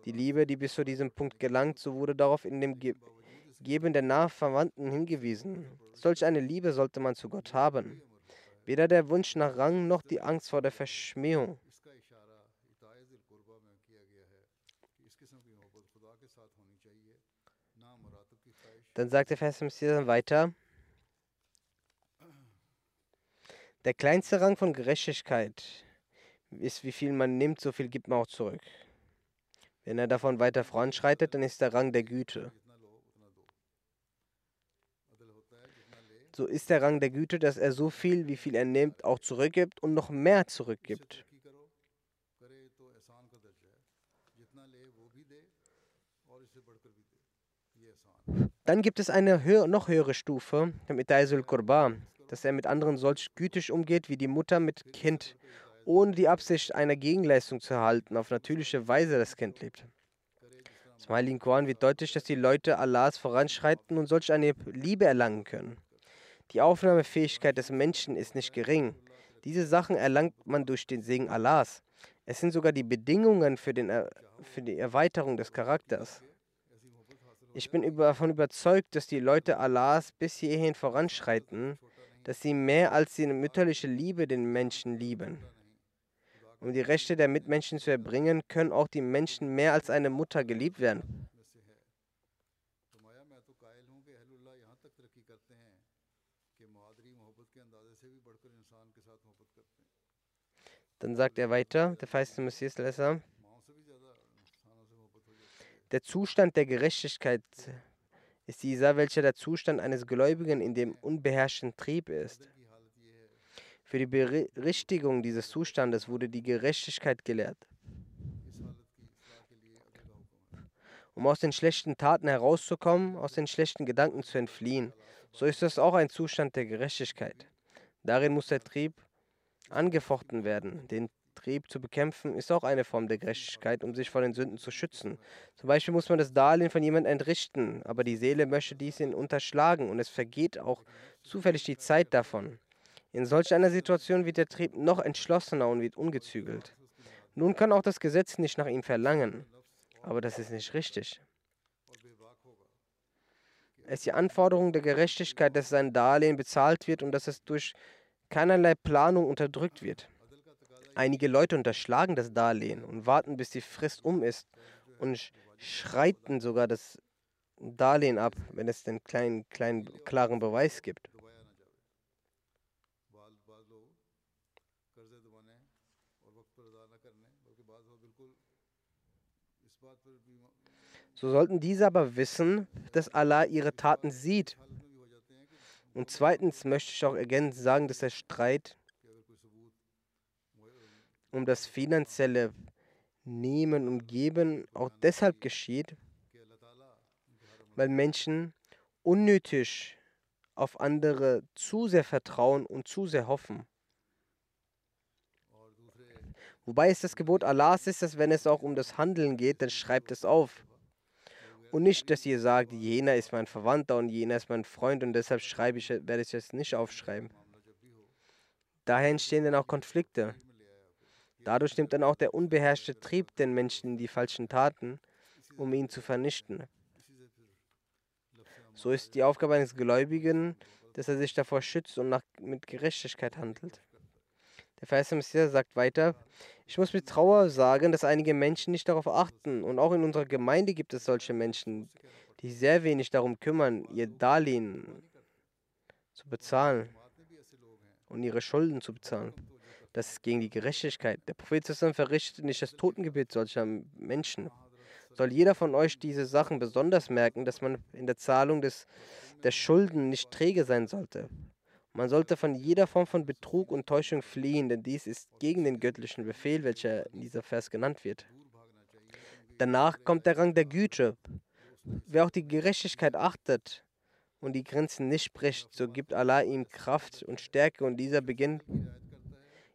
Speaker 2: Die Liebe, die bis zu diesem Punkt gelangt, so wurde darauf in dem Ge Geben der Nachverwandten hingewiesen. Solch eine Liebe sollte man zu Gott haben. Weder der Wunsch nach Rang noch die Angst vor der Verschmähung. Dann sagt der Vers weiter. Der kleinste Rang von Gerechtigkeit ist, wie viel man nimmt, so viel gibt man auch zurück. Wenn er davon weiter voranschreitet, dann ist der Rang der Güte. So ist der Rang der Güte, dass er so viel, wie viel er nimmt, auch zurückgibt und noch mehr zurückgibt. Dann gibt es eine höher, noch höhere Stufe, mit Daisul Qurba, dass er mit anderen solch gütig umgeht wie die Mutter mit Kind, ohne die Absicht einer Gegenleistung zu erhalten, auf natürliche Weise das Kind liebt. Smiling Quran wird deutlich, dass die Leute Allahs voranschreiten und solch eine Liebe erlangen können. Die Aufnahmefähigkeit des Menschen ist nicht gering. Diese Sachen erlangt man durch den Segen Allahs. Es sind sogar die Bedingungen für, den, für die Erweiterung des Charakters. Ich bin davon überzeugt, dass die Leute Allahs bis hierhin voranschreiten, dass sie mehr als die mütterliche Liebe den Menschen lieben. Um die Rechte der Mitmenschen zu erbringen, können auch die Menschen mehr als eine Mutter geliebt werden. Dann sagt er weiter, der feiste Messias der Zustand der Gerechtigkeit ist dieser, welcher der Zustand eines Gläubigen in dem unbeherrschten Trieb ist. Für die Berichtigung dieses Zustandes wurde die Gerechtigkeit gelehrt. Um aus den schlechten Taten herauszukommen, aus den schlechten Gedanken zu entfliehen, so ist das auch ein Zustand der Gerechtigkeit. Darin muss der Trieb angefochten werden. Den Trieb zu bekämpfen, ist auch eine Form der Gerechtigkeit, um sich vor den Sünden zu schützen. Zum Beispiel muss man das Darlehen von jemandem entrichten, aber die Seele möchte dies in unterschlagen und es vergeht auch zufällig die Zeit davon. In solch einer Situation wird der Trieb noch entschlossener und wird ungezügelt. Nun kann auch das Gesetz nicht nach ihm verlangen, aber das ist nicht richtig. Es ist die Anforderung der Gerechtigkeit, dass sein Darlehen bezahlt wird und dass es durch keinerlei Planung unterdrückt wird. Einige Leute unterschlagen das Darlehen und warten, bis die Frist um ist und schreiten sogar das Darlehen ab, wenn es den kleinen, kleinen klaren Beweis gibt. So sollten diese aber wissen, dass Allah ihre Taten sieht. Und zweitens möchte ich auch ergänzend sagen, dass der Streit um das finanzielle Nehmen und Geben auch deshalb geschieht, weil Menschen unnötig auf andere zu sehr vertrauen und zu sehr hoffen. Wobei es das Gebot Allahs ist, dass wenn es auch um das Handeln geht, dann schreibt es auf. Und nicht, dass ihr sagt, jener ist mein Verwandter und jener ist mein Freund und deshalb schreibe ich, werde ich es nicht aufschreiben. Daher entstehen dann auch Konflikte. Dadurch nimmt dann auch der unbeherrschte Trieb den Menschen in die falschen Taten, um ihn zu vernichten. So ist die Aufgabe eines Gläubigen, dass er sich davor schützt und nach, mit Gerechtigkeit handelt. Der Verse Messias sagt weiter, ich muss mit Trauer sagen, dass einige Menschen nicht darauf achten. Und auch in unserer Gemeinde gibt es solche Menschen, die sehr wenig darum kümmern, ihr Darlehen zu bezahlen und ihre Schulden zu bezahlen. Das ist gegen die Gerechtigkeit. Der Prophet verrichtet nicht das Totengebet solcher Menschen. Soll jeder von euch diese Sachen besonders merken, dass man in der Zahlung des, der Schulden nicht träge sein sollte. Man sollte von jeder Form von Betrug und Täuschung fliehen, denn dies ist gegen den göttlichen Befehl, welcher in dieser Vers genannt wird. Danach kommt der Rang der Güte. Wer auch die Gerechtigkeit achtet und die Grenzen nicht spricht, so gibt Allah ihm Kraft und Stärke und dieser beginnt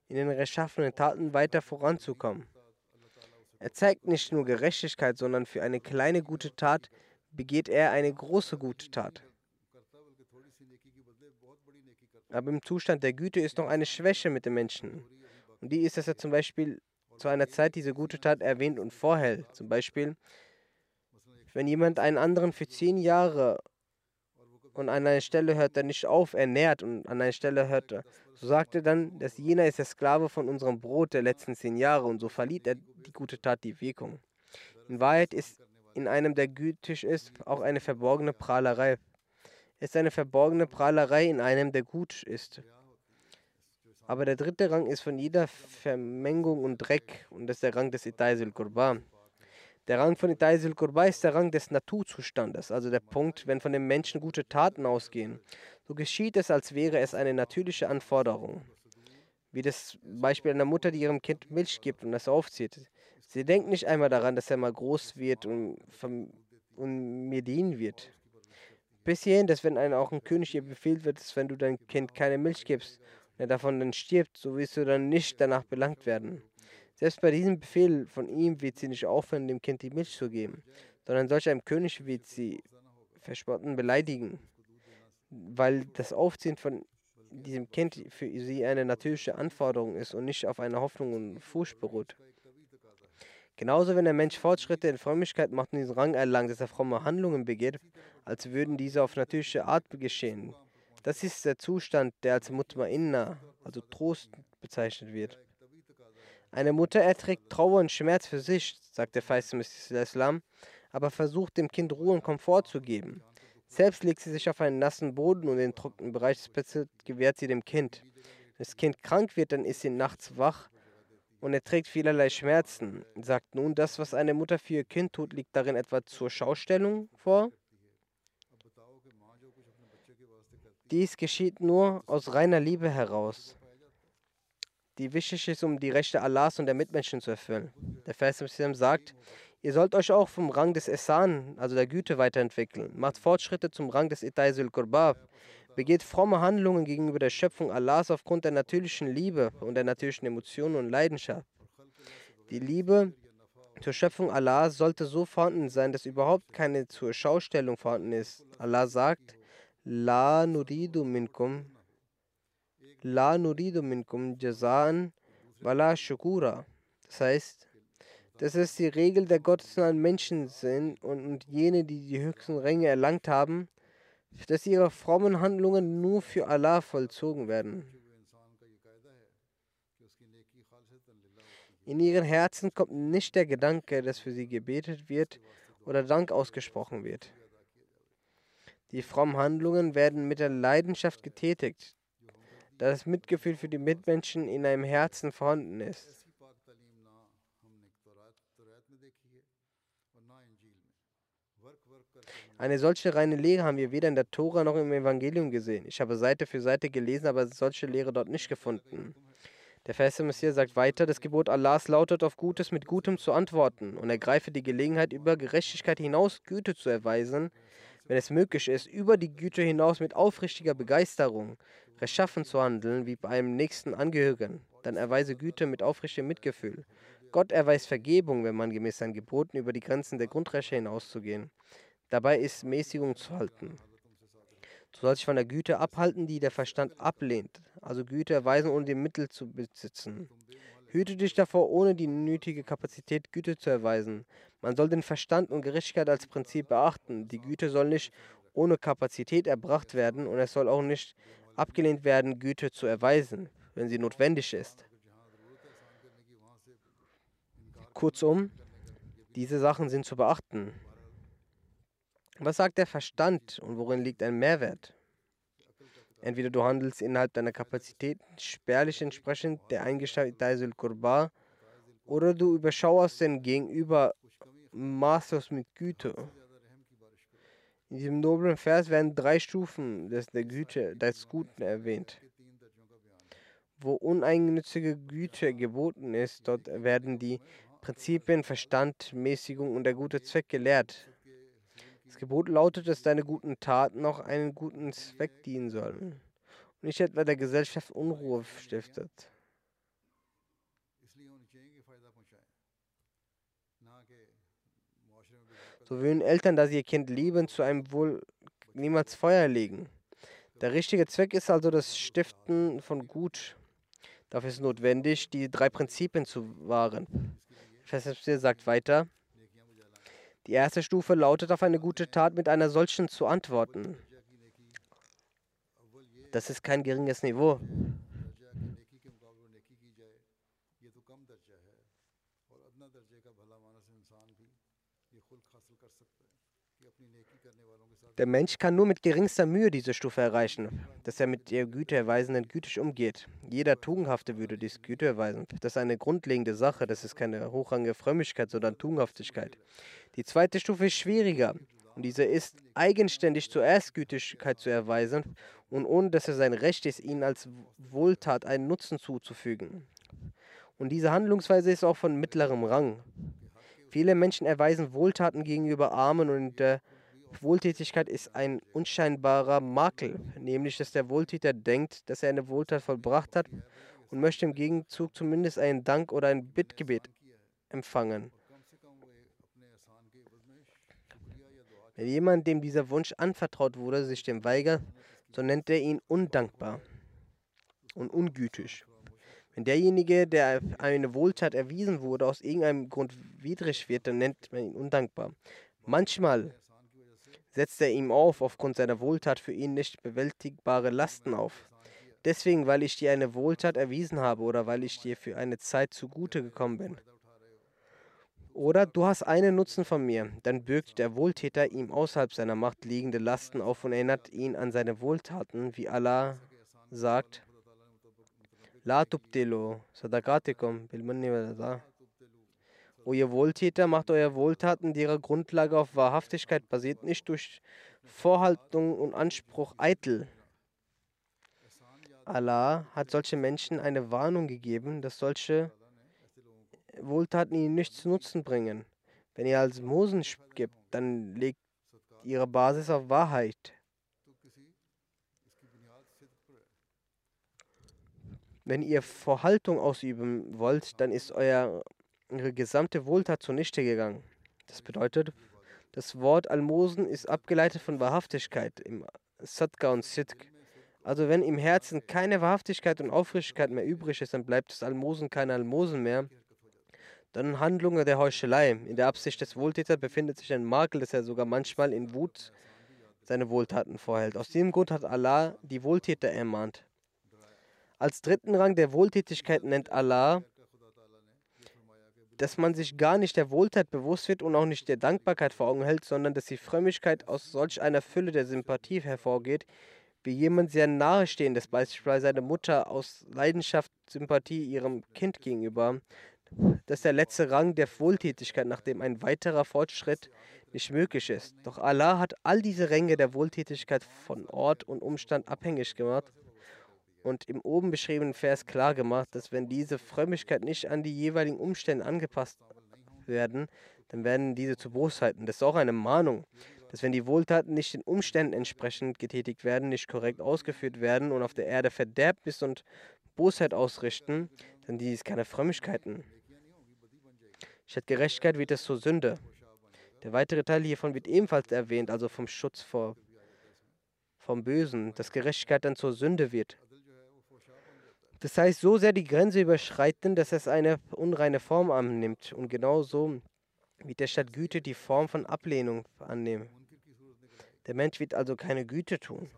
Speaker 2: in den rechtschaffenen Taten weiter voranzukommen. Er zeigt nicht nur Gerechtigkeit, sondern für eine kleine gute Tat begeht er eine große gute Tat. Aber im Zustand der Güte ist noch eine Schwäche mit dem Menschen. Und die ist, dass er zum Beispiel zu einer Zeit diese gute Tat erwähnt und vorhält. Zum Beispiel, wenn jemand einen anderen für zehn Jahre und an einer Stelle hört er nicht auf, ernährt und an einer Stelle hört so sagt er dann, dass jener ist der Sklave von unserem Brot der letzten zehn Jahre und so verliert er die gute Tat die Wirkung. In Wahrheit ist in einem, der gütig ist, auch eine verborgene Prahlerei ist eine verborgene Prahlerei in einem, der gut ist. Aber der dritte Rang ist von jeder Vermengung und Dreck und das ist der Rang des Itaisul Qurba. Der Rang von Itaisul Qurba ist der Rang des Naturzustandes, also der Punkt, wenn von dem Menschen gute Taten ausgehen. So geschieht es, als wäre es eine natürliche Anforderung. Wie das Beispiel einer Mutter, die ihrem Kind Milch gibt und das aufzieht. Sie denkt nicht einmal daran, dass er mal groß wird und, und mir dienen wird bis hierhin, dass wenn ein, auch ein König ihr befehlt wird, dass wenn du dein Kind keine Milch gibst und er davon dann stirbt, so wirst du dann nicht danach belangt werden. Selbst bei diesem Befehl von ihm wird sie nicht aufhören, dem Kind die Milch zu geben, sondern solch einem König wird sie verspotten, beleidigen, weil das Aufziehen von diesem Kind für sie eine natürliche Anforderung ist und nicht auf eine Hoffnung und Furcht beruht. Genauso, wenn der Mensch Fortschritte in Frömmigkeit macht und diesen Rang erlangt, dass er fromme Handlungen begeht, als würden diese auf natürliche Art geschehen. Das ist der Zustand, der als Mutmainna, also Trost, bezeichnet wird. Eine Mutter erträgt Trauer und Schmerz für sich, sagt der feiste Islam, aber versucht dem Kind Ruhe und Komfort zu geben. Selbst legt sie sich auf einen nassen Boden und den trockenen Bereich des Bettes gewährt sie dem Kind. Wenn das Kind krank wird, dann ist sie nachts wach und er trägt vielerlei Schmerzen. Sagt nun, das, was eine Mutter für ihr Kind tut, liegt darin etwa zur Schaustellung vor? Dies geschieht nur aus reiner Liebe heraus, die wichtig ist, um die Rechte Allahs und der Mitmenschen zu erfüllen. Der Vers sagt, ihr sollt euch auch vom Rang des Esan, also der Güte, weiterentwickeln. Macht Fortschritte zum Rang des Itaisul Qurbab begeht fromme Handlungen gegenüber der Schöpfung Allahs aufgrund der natürlichen Liebe und der natürlichen Emotionen und Leidenschaft. Die Liebe zur Schöpfung Allahs sollte so vorhanden sein, dass überhaupt keine zur Schaustellung vorhanden ist. Allah sagt, La nuridu minkum, La nuridu minkum jazaan wala shukura. Das heißt, dass es die Regel der gottesnahen Menschen sind und jene, die die höchsten Ränge erlangt haben, dass ihre frommen Handlungen nur für Allah vollzogen werden. In ihren Herzen kommt nicht der Gedanke, dass für sie gebetet wird oder Dank ausgesprochen wird. Die frommen Handlungen werden mit der Leidenschaft getätigt, da das Mitgefühl für die Mitmenschen in einem Herzen vorhanden ist. Eine solche reine Lehre haben wir weder in der Tora noch im Evangelium gesehen. Ich habe Seite für Seite gelesen, aber solche Lehre dort nicht gefunden. Der feste Messias sagt weiter, das Gebot Allahs lautet, auf Gutes mit Gutem zu antworten und ergreife die Gelegenheit, über Gerechtigkeit hinaus Güte zu erweisen, wenn es möglich ist, über die Güte hinaus mit aufrichtiger Begeisterung, rechtschaffen zu handeln, wie bei einem nächsten Angehörigen. Dann erweise Güte mit aufrichtigem Mitgefühl. Gott erweist Vergebung, wenn man gemäß seinen Geboten über die Grenzen der Grundrechte hinauszugehen. Dabei ist Mäßigung zu halten. Du sollst dich von der Güte abhalten, die der Verstand ablehnt, also Güte erweisen, ohne die Mittel zu besitzen. Hüte dich davor, ohne die nötige Kapazität Güte zu erweisen. Man soll den Verstand und Gerechtigkeit als Prinzip beachten. Die Güte soll nicht ohne Kapazität erbracht werden und es soll auch nicht abgelehnt werden, Güte zu erweisen, wenn sie notwendig ist. Kurzum, diese Sachen sind zu beachten. Was sagt der Verstand und worin liegt ein Mehrwert? Entweder du handelst innerhalb deiner Kapazitäten spärlich entsprechend der eingestellten Taisul Kurba oder du überschauerst den Gegenüber maßlos mit Güte. In diesem noblen Vers werden drei Stufen des, der Güte, des Guten erwähnt. Wo uneigennützige Güte geboten ist, dort werden die Prinzipien Verstand, Mäßigung und der gute Zweck gelehrt. Das Gebot lautet, dass deine guten Taten auch einen guten Zweck dienen sollen und nicht etwa der Gesellschaft Unruhe stiftet. So würden Eltern, da sie ihr Kind lieben, zu einem Wohl niemals Feuer legen. Der richtige Zweck ist also das Stiften von Gut. Dafür ist es notwendig, die drei Prinzipien zu wahren. Vers sagt weiter, die erste Stufe lautet, auf eine gute Tat mit einer solchen zu antworten. Das ist kein geringes Niveau. Der Mensch kann nur mit geringster Mühe diese Stufe erreichen, dass er mit der Güteerweisenden gütig umgeht. Jeder Tugendhafte würde dies Güte erweisen. Das ist eine grundlegende Sache, das ist keine hochrangige Frömmigkeit, sondern Tugendhaftigkeit. Die zweite Stufe ist schwieriger und diese ist, eigenständig zuerst Gütigkeit zu erweisen und ohne dass es sein Recht ist, ihnen als Wohltat einen Nutzen zuzufügen. Und diese Handlungsweise ist auch von mittlerem Rang. Viele Menschen erweisen Wohltaten gegenüber Armen und der Wohltätigkeit ist ein unscheinbarer Makel, nämlich dass der Wohltäter denkt, dass er eine Wohltat vollbracht hat und möchte im Gegenzug zumindest einen Dank oder ein Bittgebet empfangen. Wenn jemand, dem dieser Wunsch anvertraut wurde, sich dem weigert, so nennt er ihn undankbar und ungütig. Wenn derjenige, der eine Wohltat erwiesen wurde, aus irgendeinem Grund widrig wird, dann nennt man ihn undankbar. Manchmal setzt er ihm auf aufgrund seiner Wohltat für ihn nicht bewältigbare Lasten auf. Deswegen, weil ich dir eine Wohltat erwiesen habe oder weil ich dir für eine Zeit zugute gekommen bin. Oder du hast einen Nutzen von mir, dann bürgt der Wohltäter ihm außerhalb seiner Macht liegende Lasten auf und erinnert ihn an seine Wohltaten, wie Allah sagt. La tubtilu sadaqatikum bil manni O ihr Wohltäter, macht eure Wohltaten, ihre Grundlage auf Wahrhaftigkeit basiert, nicht durch Vorhaltung und Anspruch eitel. Allah hat solche Menschen eine Warnung gegeben, dass solche Wohltaten ihnen nichts zu Nutzen bringen. Wenn ihr als Mosen gibt, dann legt ihre Basis auf Wahrheit. Wenn ihr Vorhaltung ausüben wollt, dann ist euer ihre gesamte Wohltat zunichte gegangen. Das bedeutet, das Wort Almosen ist abgeleitet von Wahrhaftigkeit im Sadka und Sidq. Also wenn im Herzen keine Wahrhaftigkeit und Aufrichtigkeit mehr übrig ist, dann bleibt das Almosen kein Almosen mehr. Dann Handlungen der Heuchelei. In der Absicht des Wohltäters befindet sich ein Makel, dass er sogar manchmal in Wut seine Wohltaten vorhält. Aus diesem Grund hat Allah die Wohltäter ermahnt. Als dritten Rang der Wohltätigkeit nennt Allah dass man sich gar nicht der Wohltat bewusst wird und auch nicht der Dankbarkeit vor Augen hält, sondern dass die Frömmigkeit aus solch einer Fülle der Sympathie hervorgeht, wie jemand sehr nahestehendes, beispielsweise seine Mutter aus Leidenschaft, Sympathie ihrem Kind gegenüber. Das ist der letzte Rang der Wohltätigkeit, nachdem ein weiterer Fortschritt nicht möglich ist. Doch Allah hat all diese Ränge der Wohltätigkeit von Ort und Umstand abhängig gemacht und im oben beschriebenen Vers klar gemacht, dass wenn diese Frömmigkeit nicht an die jeweiligen Umstände angepasst werden, dann werden diese zu Bosheiten. Das ist auch eine Mahnung, dass wenn die Wohltaten nicht den Umständen entsprechend getätigt werden, nicht korrekt ausgeführt werden und auf der Erde Verderbnis und Bosheit ausrichten, dann dies keine Frömmigkeiten. Statt Gerechtigkeit wird es zur Sünde. Der weitere Teil hiervon wird ebenfalls erwähnt, also vom Schutz vor vom Bösen, dass Gerechtigkeit dann zur Sünde wird. Das heißt, so sehr die Grenze überschreiten, dass es eine unreine Form annimmt und genauso wird der statt Güte die Form von Ablehnung annehmen. Der Mensch wird also keine Güte tun,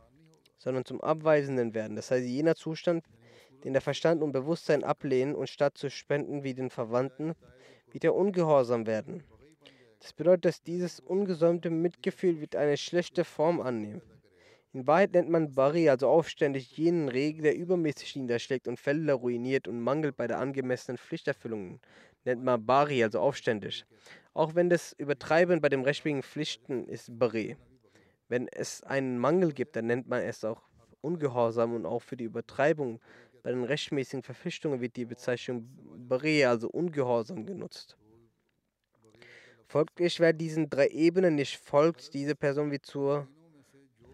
Speaker 2: sondern zum Abweisenden werden. Das heißt, jener Zustand, den der Verstand und Bewusstsein ablehnen und statt zu spenden wie den Verwandten, wird er ungehorsam werden. Das bedeutet, dass dieses ungesäumte Mitgefühl wird eine schlechte Form annehmen. In Wahrheit nennt man Bari, also aufständig, jenen Regen, der übermäßig niederschlägt und Felder ruiniert und mangelt bei der angemessenen Pflichterfüllung. Nennt man Bari, also aufständig. Auch wenn das Übertreiben bei den rechtmäßigen Pflichten ist Bari. Wenn es einen Mangel gibt, dann nennt man es auch Ungehorsam und auch für die Übertreibung bei den rechtmäßigen Verpflichtungen wird die Bezeichnung Bari, also Ungehorsam, genutzt. Folglich, wer diesen drei Ebenen nicht folgt, diese Person wird zur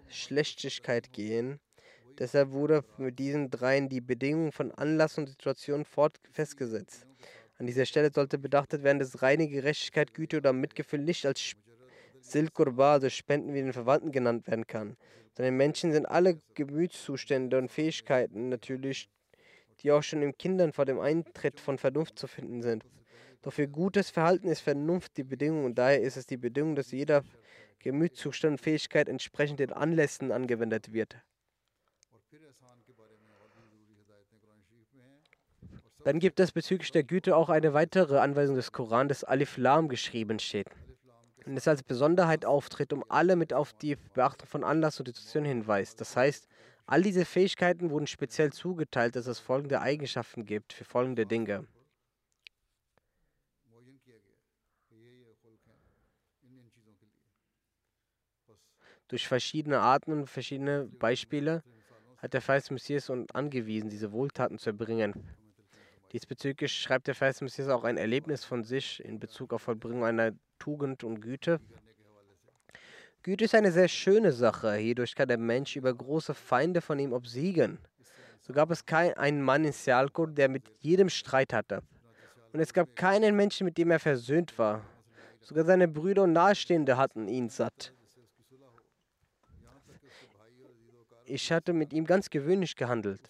Speaker 2: Schlechtigkeit gehen. Deshalb wurde mit diesen dreien die Bedingung von Anlass und Situation festgesetzt. An dieser Stelle sollte beachtet werden, dass reine Gerechtigkeit, Güte oder Mitgefühl nicht als Silkurba, also Spenden wie den Verwandten genannt werden kann. Sondern Menschen sind alle Gemütszustände und Fähigkeiten natürlich, die auch schon in Kindern vor dem Eintritt von Vernunft zu finden sind. Doch für gutes Verhalten ist Vernunft die Bedingung und daher ist es die Bedingung, dass jeder Gemütszustand und Fähigkeit entsprechend den Anlässen angewendet wird. Dann gibt es bezüglich der Güte auch eine weitere Anweisung des Koran, das Alif Lam geschrieben steht. Und es als Besonderheit auftritt, um alle mit auf die Beachtung von Anlass und Situation hinweist. Das heißt, all diese Fähigkeiten wurden speziell zugeteilt, dass es folgende Eigenschaften gibt für folgende Dinge. Durch verschiedene Arten und verschiedene Beispiele hat der Feist Messias uns angewiesen, diese Wohltaten zu erbringen. Diesbezüglich schreibt der Feist Messias auch ein Erlebnis von sich in Bezug auf Vollbringung einer Tugend und Güte. Güte ist eine sehr schöne Sache. Hierdurch kann der Mensch über große Feinde von ihm obsiegen. So gab es keinen Mann in Sialkot, der mit jedem Streit hatte. Und es gab keinen Menschen, mit dem er versöhnt war. Sogar seine Brüder und Nahestehende hatten ihn satt. Ich hatte mit ihm ganz gewöhnlich gehandelt.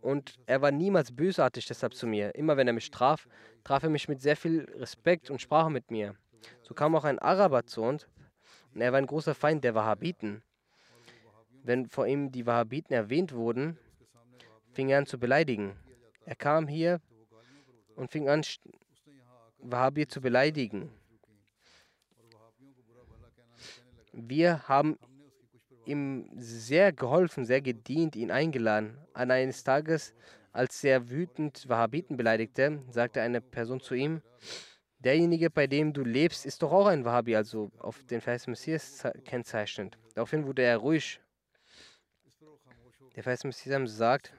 Speaker 2: Und er war niemals bösartig deshalb zu mir. Immer wenn er mich traf, traf er mich mit sehr viel Respekt und sprach mit mir. So kam auch ein Araber zu uns und er war ein großer Feind der Wahhabiten. Wenn vor ihm die Wahhabiten erwähnt wurden, fing er an zu beleidigen. Er kam hier und fing an, Wahhabi zu beleidigen. Wir haben ihm sehr geholfen, sehr gedient, ihn eingeladen. An eines Tages, als er wütend Wahhabiten beleidigte, sagte eine Person zu ihm, derjenige, bei dem du lebst, ist doch auch ein Wahhabi, also auf den Vers Messias kennzeichnend. Daraufhin wurde er ruhig. Der Vers Messias sagt,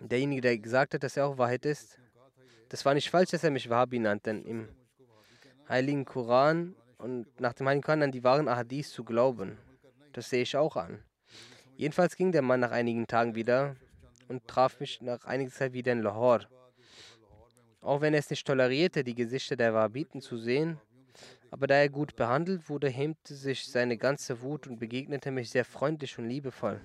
Speaker 2: derjenige, der gesagt hat, dass er auch Wahrheit ist, das war nicht falsch, dass er mich Wahhabi nannte, denn im Heiligen Koran und nach dem Heiligen Koran an die wahren Ahadis zu glauben. Das sehe ich auch an. Jedenfalls ging der Mann nach einigen Tagen wieder und traf mich nach einiger Zeit wieder in Lahore. Auch wenn er es nicht tolerierte, die Gesichter der Wahhabiten zu sehen, aber da er gut behandelt wurde, hemmte sich seine ganze Wut und begegnete mich sehr freundlich und liebevoll.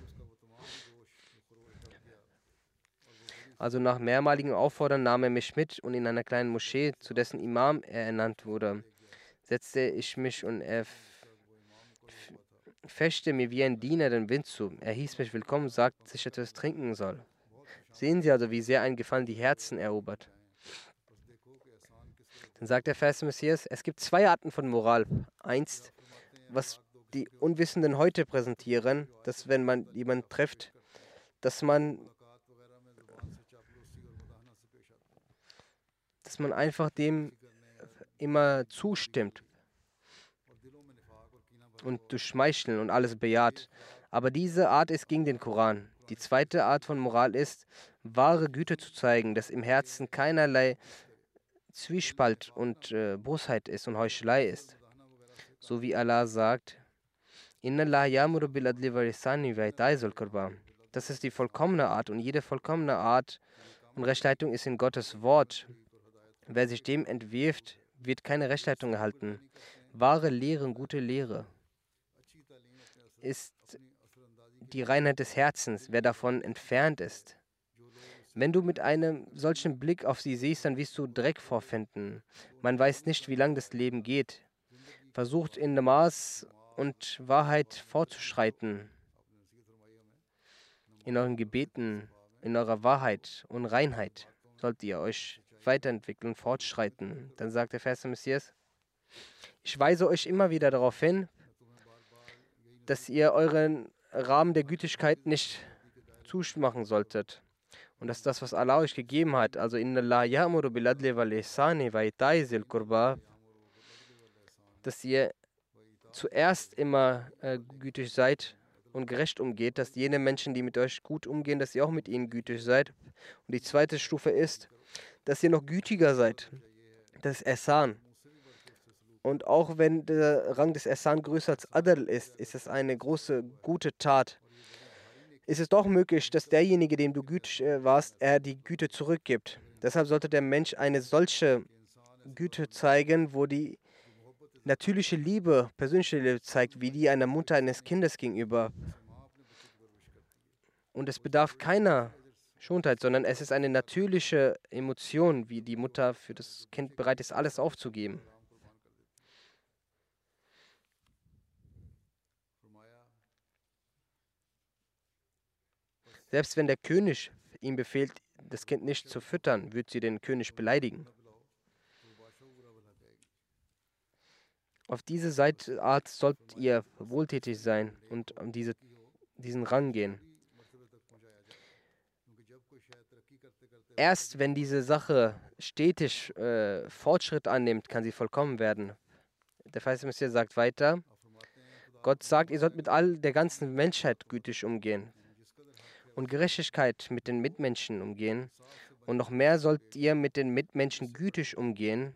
Speaker 2: Also nach mehrmaligem Auffordern nahm er mich mit und in einer kleinen Moschee, zu dessen Imam er ernannt wurde, setzte ich mich und er fechte mir wie ein Diener den Wind zu. Er hieß mich willkommen sagte, dass ich etwas trinken soll. Sehen Sie also, wie sehr ein Gefallen die Herzen erobert. Dann sagt der Vers Messias, es gibt zwei Arten von Moral. Eins, was die Unwissenden heute präsentieren, dass wenn man jemanden trifft, dass man dass man einfach dem immer zustimmt und durch Schmeicheln und alles bejaht. Aber diese Art ist gegen den Koran. Die zweite Art von Moral ist, wahre Güte zu zeigen, dass im Herzen keinerlei Zwiespalt und äh, Bosheit ist und Heuchelei ist. So wie Allah sagt, das ist die vollkommene Art und jede vollkommene Art und Rechtleitung ist in Gottes Wort. Wer sich dem entwirft, wird keine Rechtleitung erhalten. Wahre Lehre gute Lehre ist die Reinheit des Herzens, wer davon entfernt ist. Wenn du mit einem solchen Blick auf sie siehst, dann wirst du Dreck vorfinden. Man weiß nicht, wie lang das Leben geht. Versucht in Maß und Wahrheit fortzuschreiten. In euren Gebeten, in eurer Wahrheit und Reinheit sollt ihr euch weiterentwickeln, fortschreiten. Dann sagt der Vers Messias, ich weise euch immer wieder darauf hin, dass ihr euren Rahmen der Gütigkeit nicht zumachen solltet. Und das ist das, was Allah euch gegeben hat. Also in Allah ya'muru bil adli wal ihsani wa ita'i qurba, dass ihr zuerst immer äh, gütig seid und gerecht umgeht, dass jene Menschen, die mit euch gut umgehen, dass ihr auch mit ihnen gütig seid. Und die zweite Stufe ist, dass ihr noch gütiger seid. Das Essan. Und auch wenn der Rang des Essan größer als Adl ist, ist es eine große, gute Tat. Ist es doch möglich, dass derjenige, dem du gütig äh, warst, er die Güte zurückgibt. Deshalb sollte der Mensch eine solche Güte zeigen, wo die natürliche Liebe, persönliche Liebe zeigt, wie die einer Mutter eines Kindes gegenüber. Und es bedarf keiner Schonheit, sondern es ist eine natürliche Emotion, wie die Mutter für das Kind bereit ist, alles aufzugeben. Selbst wenn der König ihm befehlt, das Kind nicht zu füttern, wird sie den König beleidigen. Auf diese Art sollt ihr wohltätig sein und um diese, diesen Rang gehen. Erst wenn diese Sache stetig äh, Fortschritt annimmt, kann sie vollkommen werden. Der Feist Messias sagt weiter, Gott sagt, ihr sollt mit all der ganzen Menschheit gütig umgehen und Gerechtigkeit mit den Mitmenschen umgehen. Und noch mehr sollt ihr mit den Mitmenschen gütig umgehen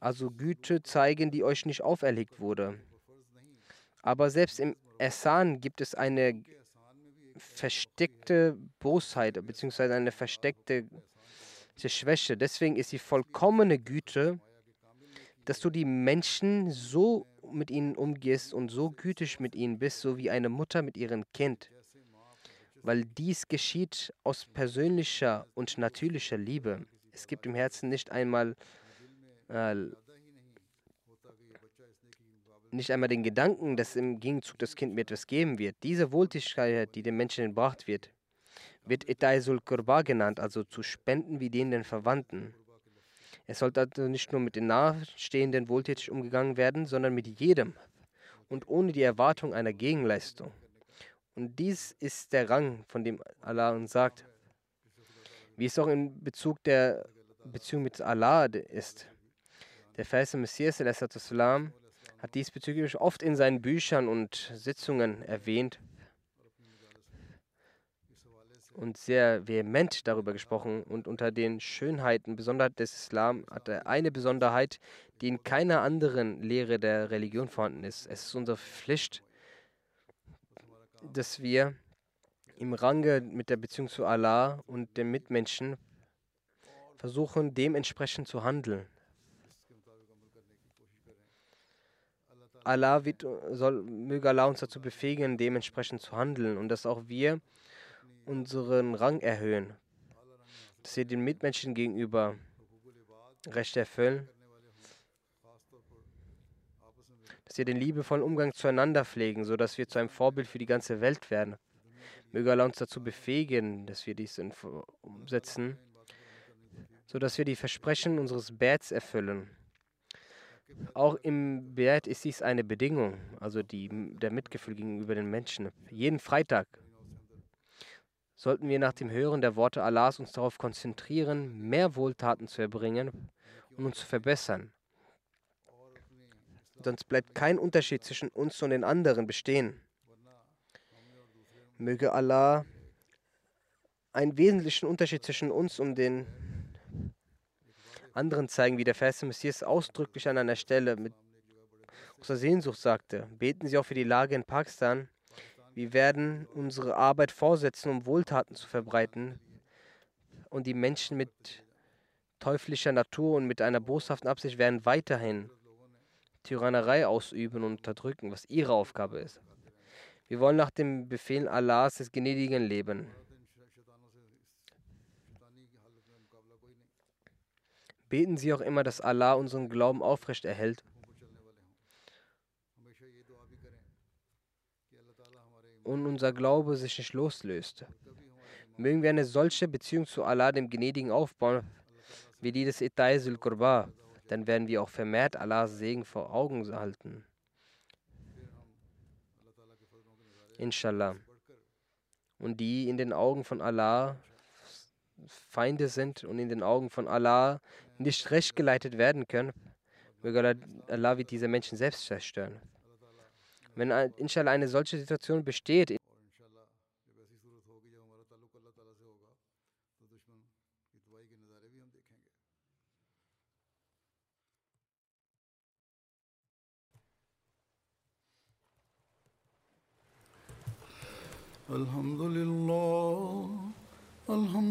Speaker 2: also Güte zeigen, die euch nicht auferlegt wurde. Aber selbst im Essan gibt es eine versteckte Bosheit bzw. eine versteckte Schwäche. Deswegen ist die vollkommene Güte, dass du die Menschen so mit ihnen umgehst und so gütig mit ihnen bist, so wie eine Mutter mit ihrem Kind. Weil dies geschieht aus persönlicher und natürlicher Liebe. Es gibt im Herzen nicht einmal äh, nicht einmal den Gedanken, dass im Gegenzug das Kind mir etwas geben wird. Diese Wohltätigkeit, die dem Menschen entbracht wird, wird Etaisul Kurba genannt, also zu spenden wie denen den Verwandten. Es sollte also nicht nur mit den Nahestehenden wohltätig umgegangen werden, sondern mit jedem und ohne die Erwartung einer Gegenleistung. Und dies ist der Rang, von dem Allah uns sagt, wie es auch in Bezug der Beziehung mit Allah ist. Der Vers Messias salam, hat diesbezüglich oft in seinen Büchern und Sitzungen erwähnt und sehr vehement darüber gesprochen. Und unter den Schönheiten, Besonderheiten des Islam, hat er eine Besonderheit, die in keiner anderen Lehre der Religion vorhanden ist. Es ist unsere Pflicht, dass wir im Range mit der Beziehung zu Allah und den Mitmenschen versuchen, dementsprechend zu handeln. Allah wird, soll, möge Allah uns dazu befähigen, dementsprechend zu handeln und dass auch wir unseren Rang erhöhen, dass wir den Mitmenschen gegenüber Recht erfüllen, dass wir den liebevollen Umgang zueinander pflegen, sodass wir zu einem Vorbild für die ganze Welt werden. Möge Allah uns dazu befähigen, dass wir dies umsetzen, sodass wir die Versprechen unseres Bärts erfüllen. Auch im Beat ist dies eine Bedingung, also die, der Mitgefühl gegenüber den Menschen. Jeden Freitag sollten wir nach dem Hören der Worte Allahs uns darauf konzentrieren, mehr Wohltaten zu erbringen und uns zu verbessern. Sonst bleibt kein Unterschied zwischen uns und den anderen bestehen. Möge Allah einen wesentlichen Unterschied zwischen uns und den anderen zeigen, wie der Vers Messias ausdrücklich an einer Stelle mit großer Sehnsucht sagte. Beten Sie auch für die Lage in Pakistan. Wir werden unsere Arbeit vorsetzen, um Wohltaten zu verbreiten und die Menschen mit teuflischer Natur und mit einer boshaften Absicht werden weiterhin Tyrannerei ausüben und unterdrücken, was ihre Aufgabe ist. Wir wollen nach dem Befehl Allahs des Gnädigen leben. Beten Sie auch immer, dass Allah unseren Glauben aufrecht erhält. Und unser Glaube sich nicht loslöst. Mögen wir eine solche Beziehung zu Allah, dem Gnädigen, aufbauen, wie die des Itaisul Qurba, dann werden wir auch vermehrt Allahs Segen vor Augen halten. Inshallah. Und die in den Augen von Allah Feinde sind und in den Augen von Allah nicht recht geleitet werden können, möge Allah wird diese Menschen selbst zerstören. Wenn inshallah eine solche Situation besteht,
Speaker 1: الحمد لله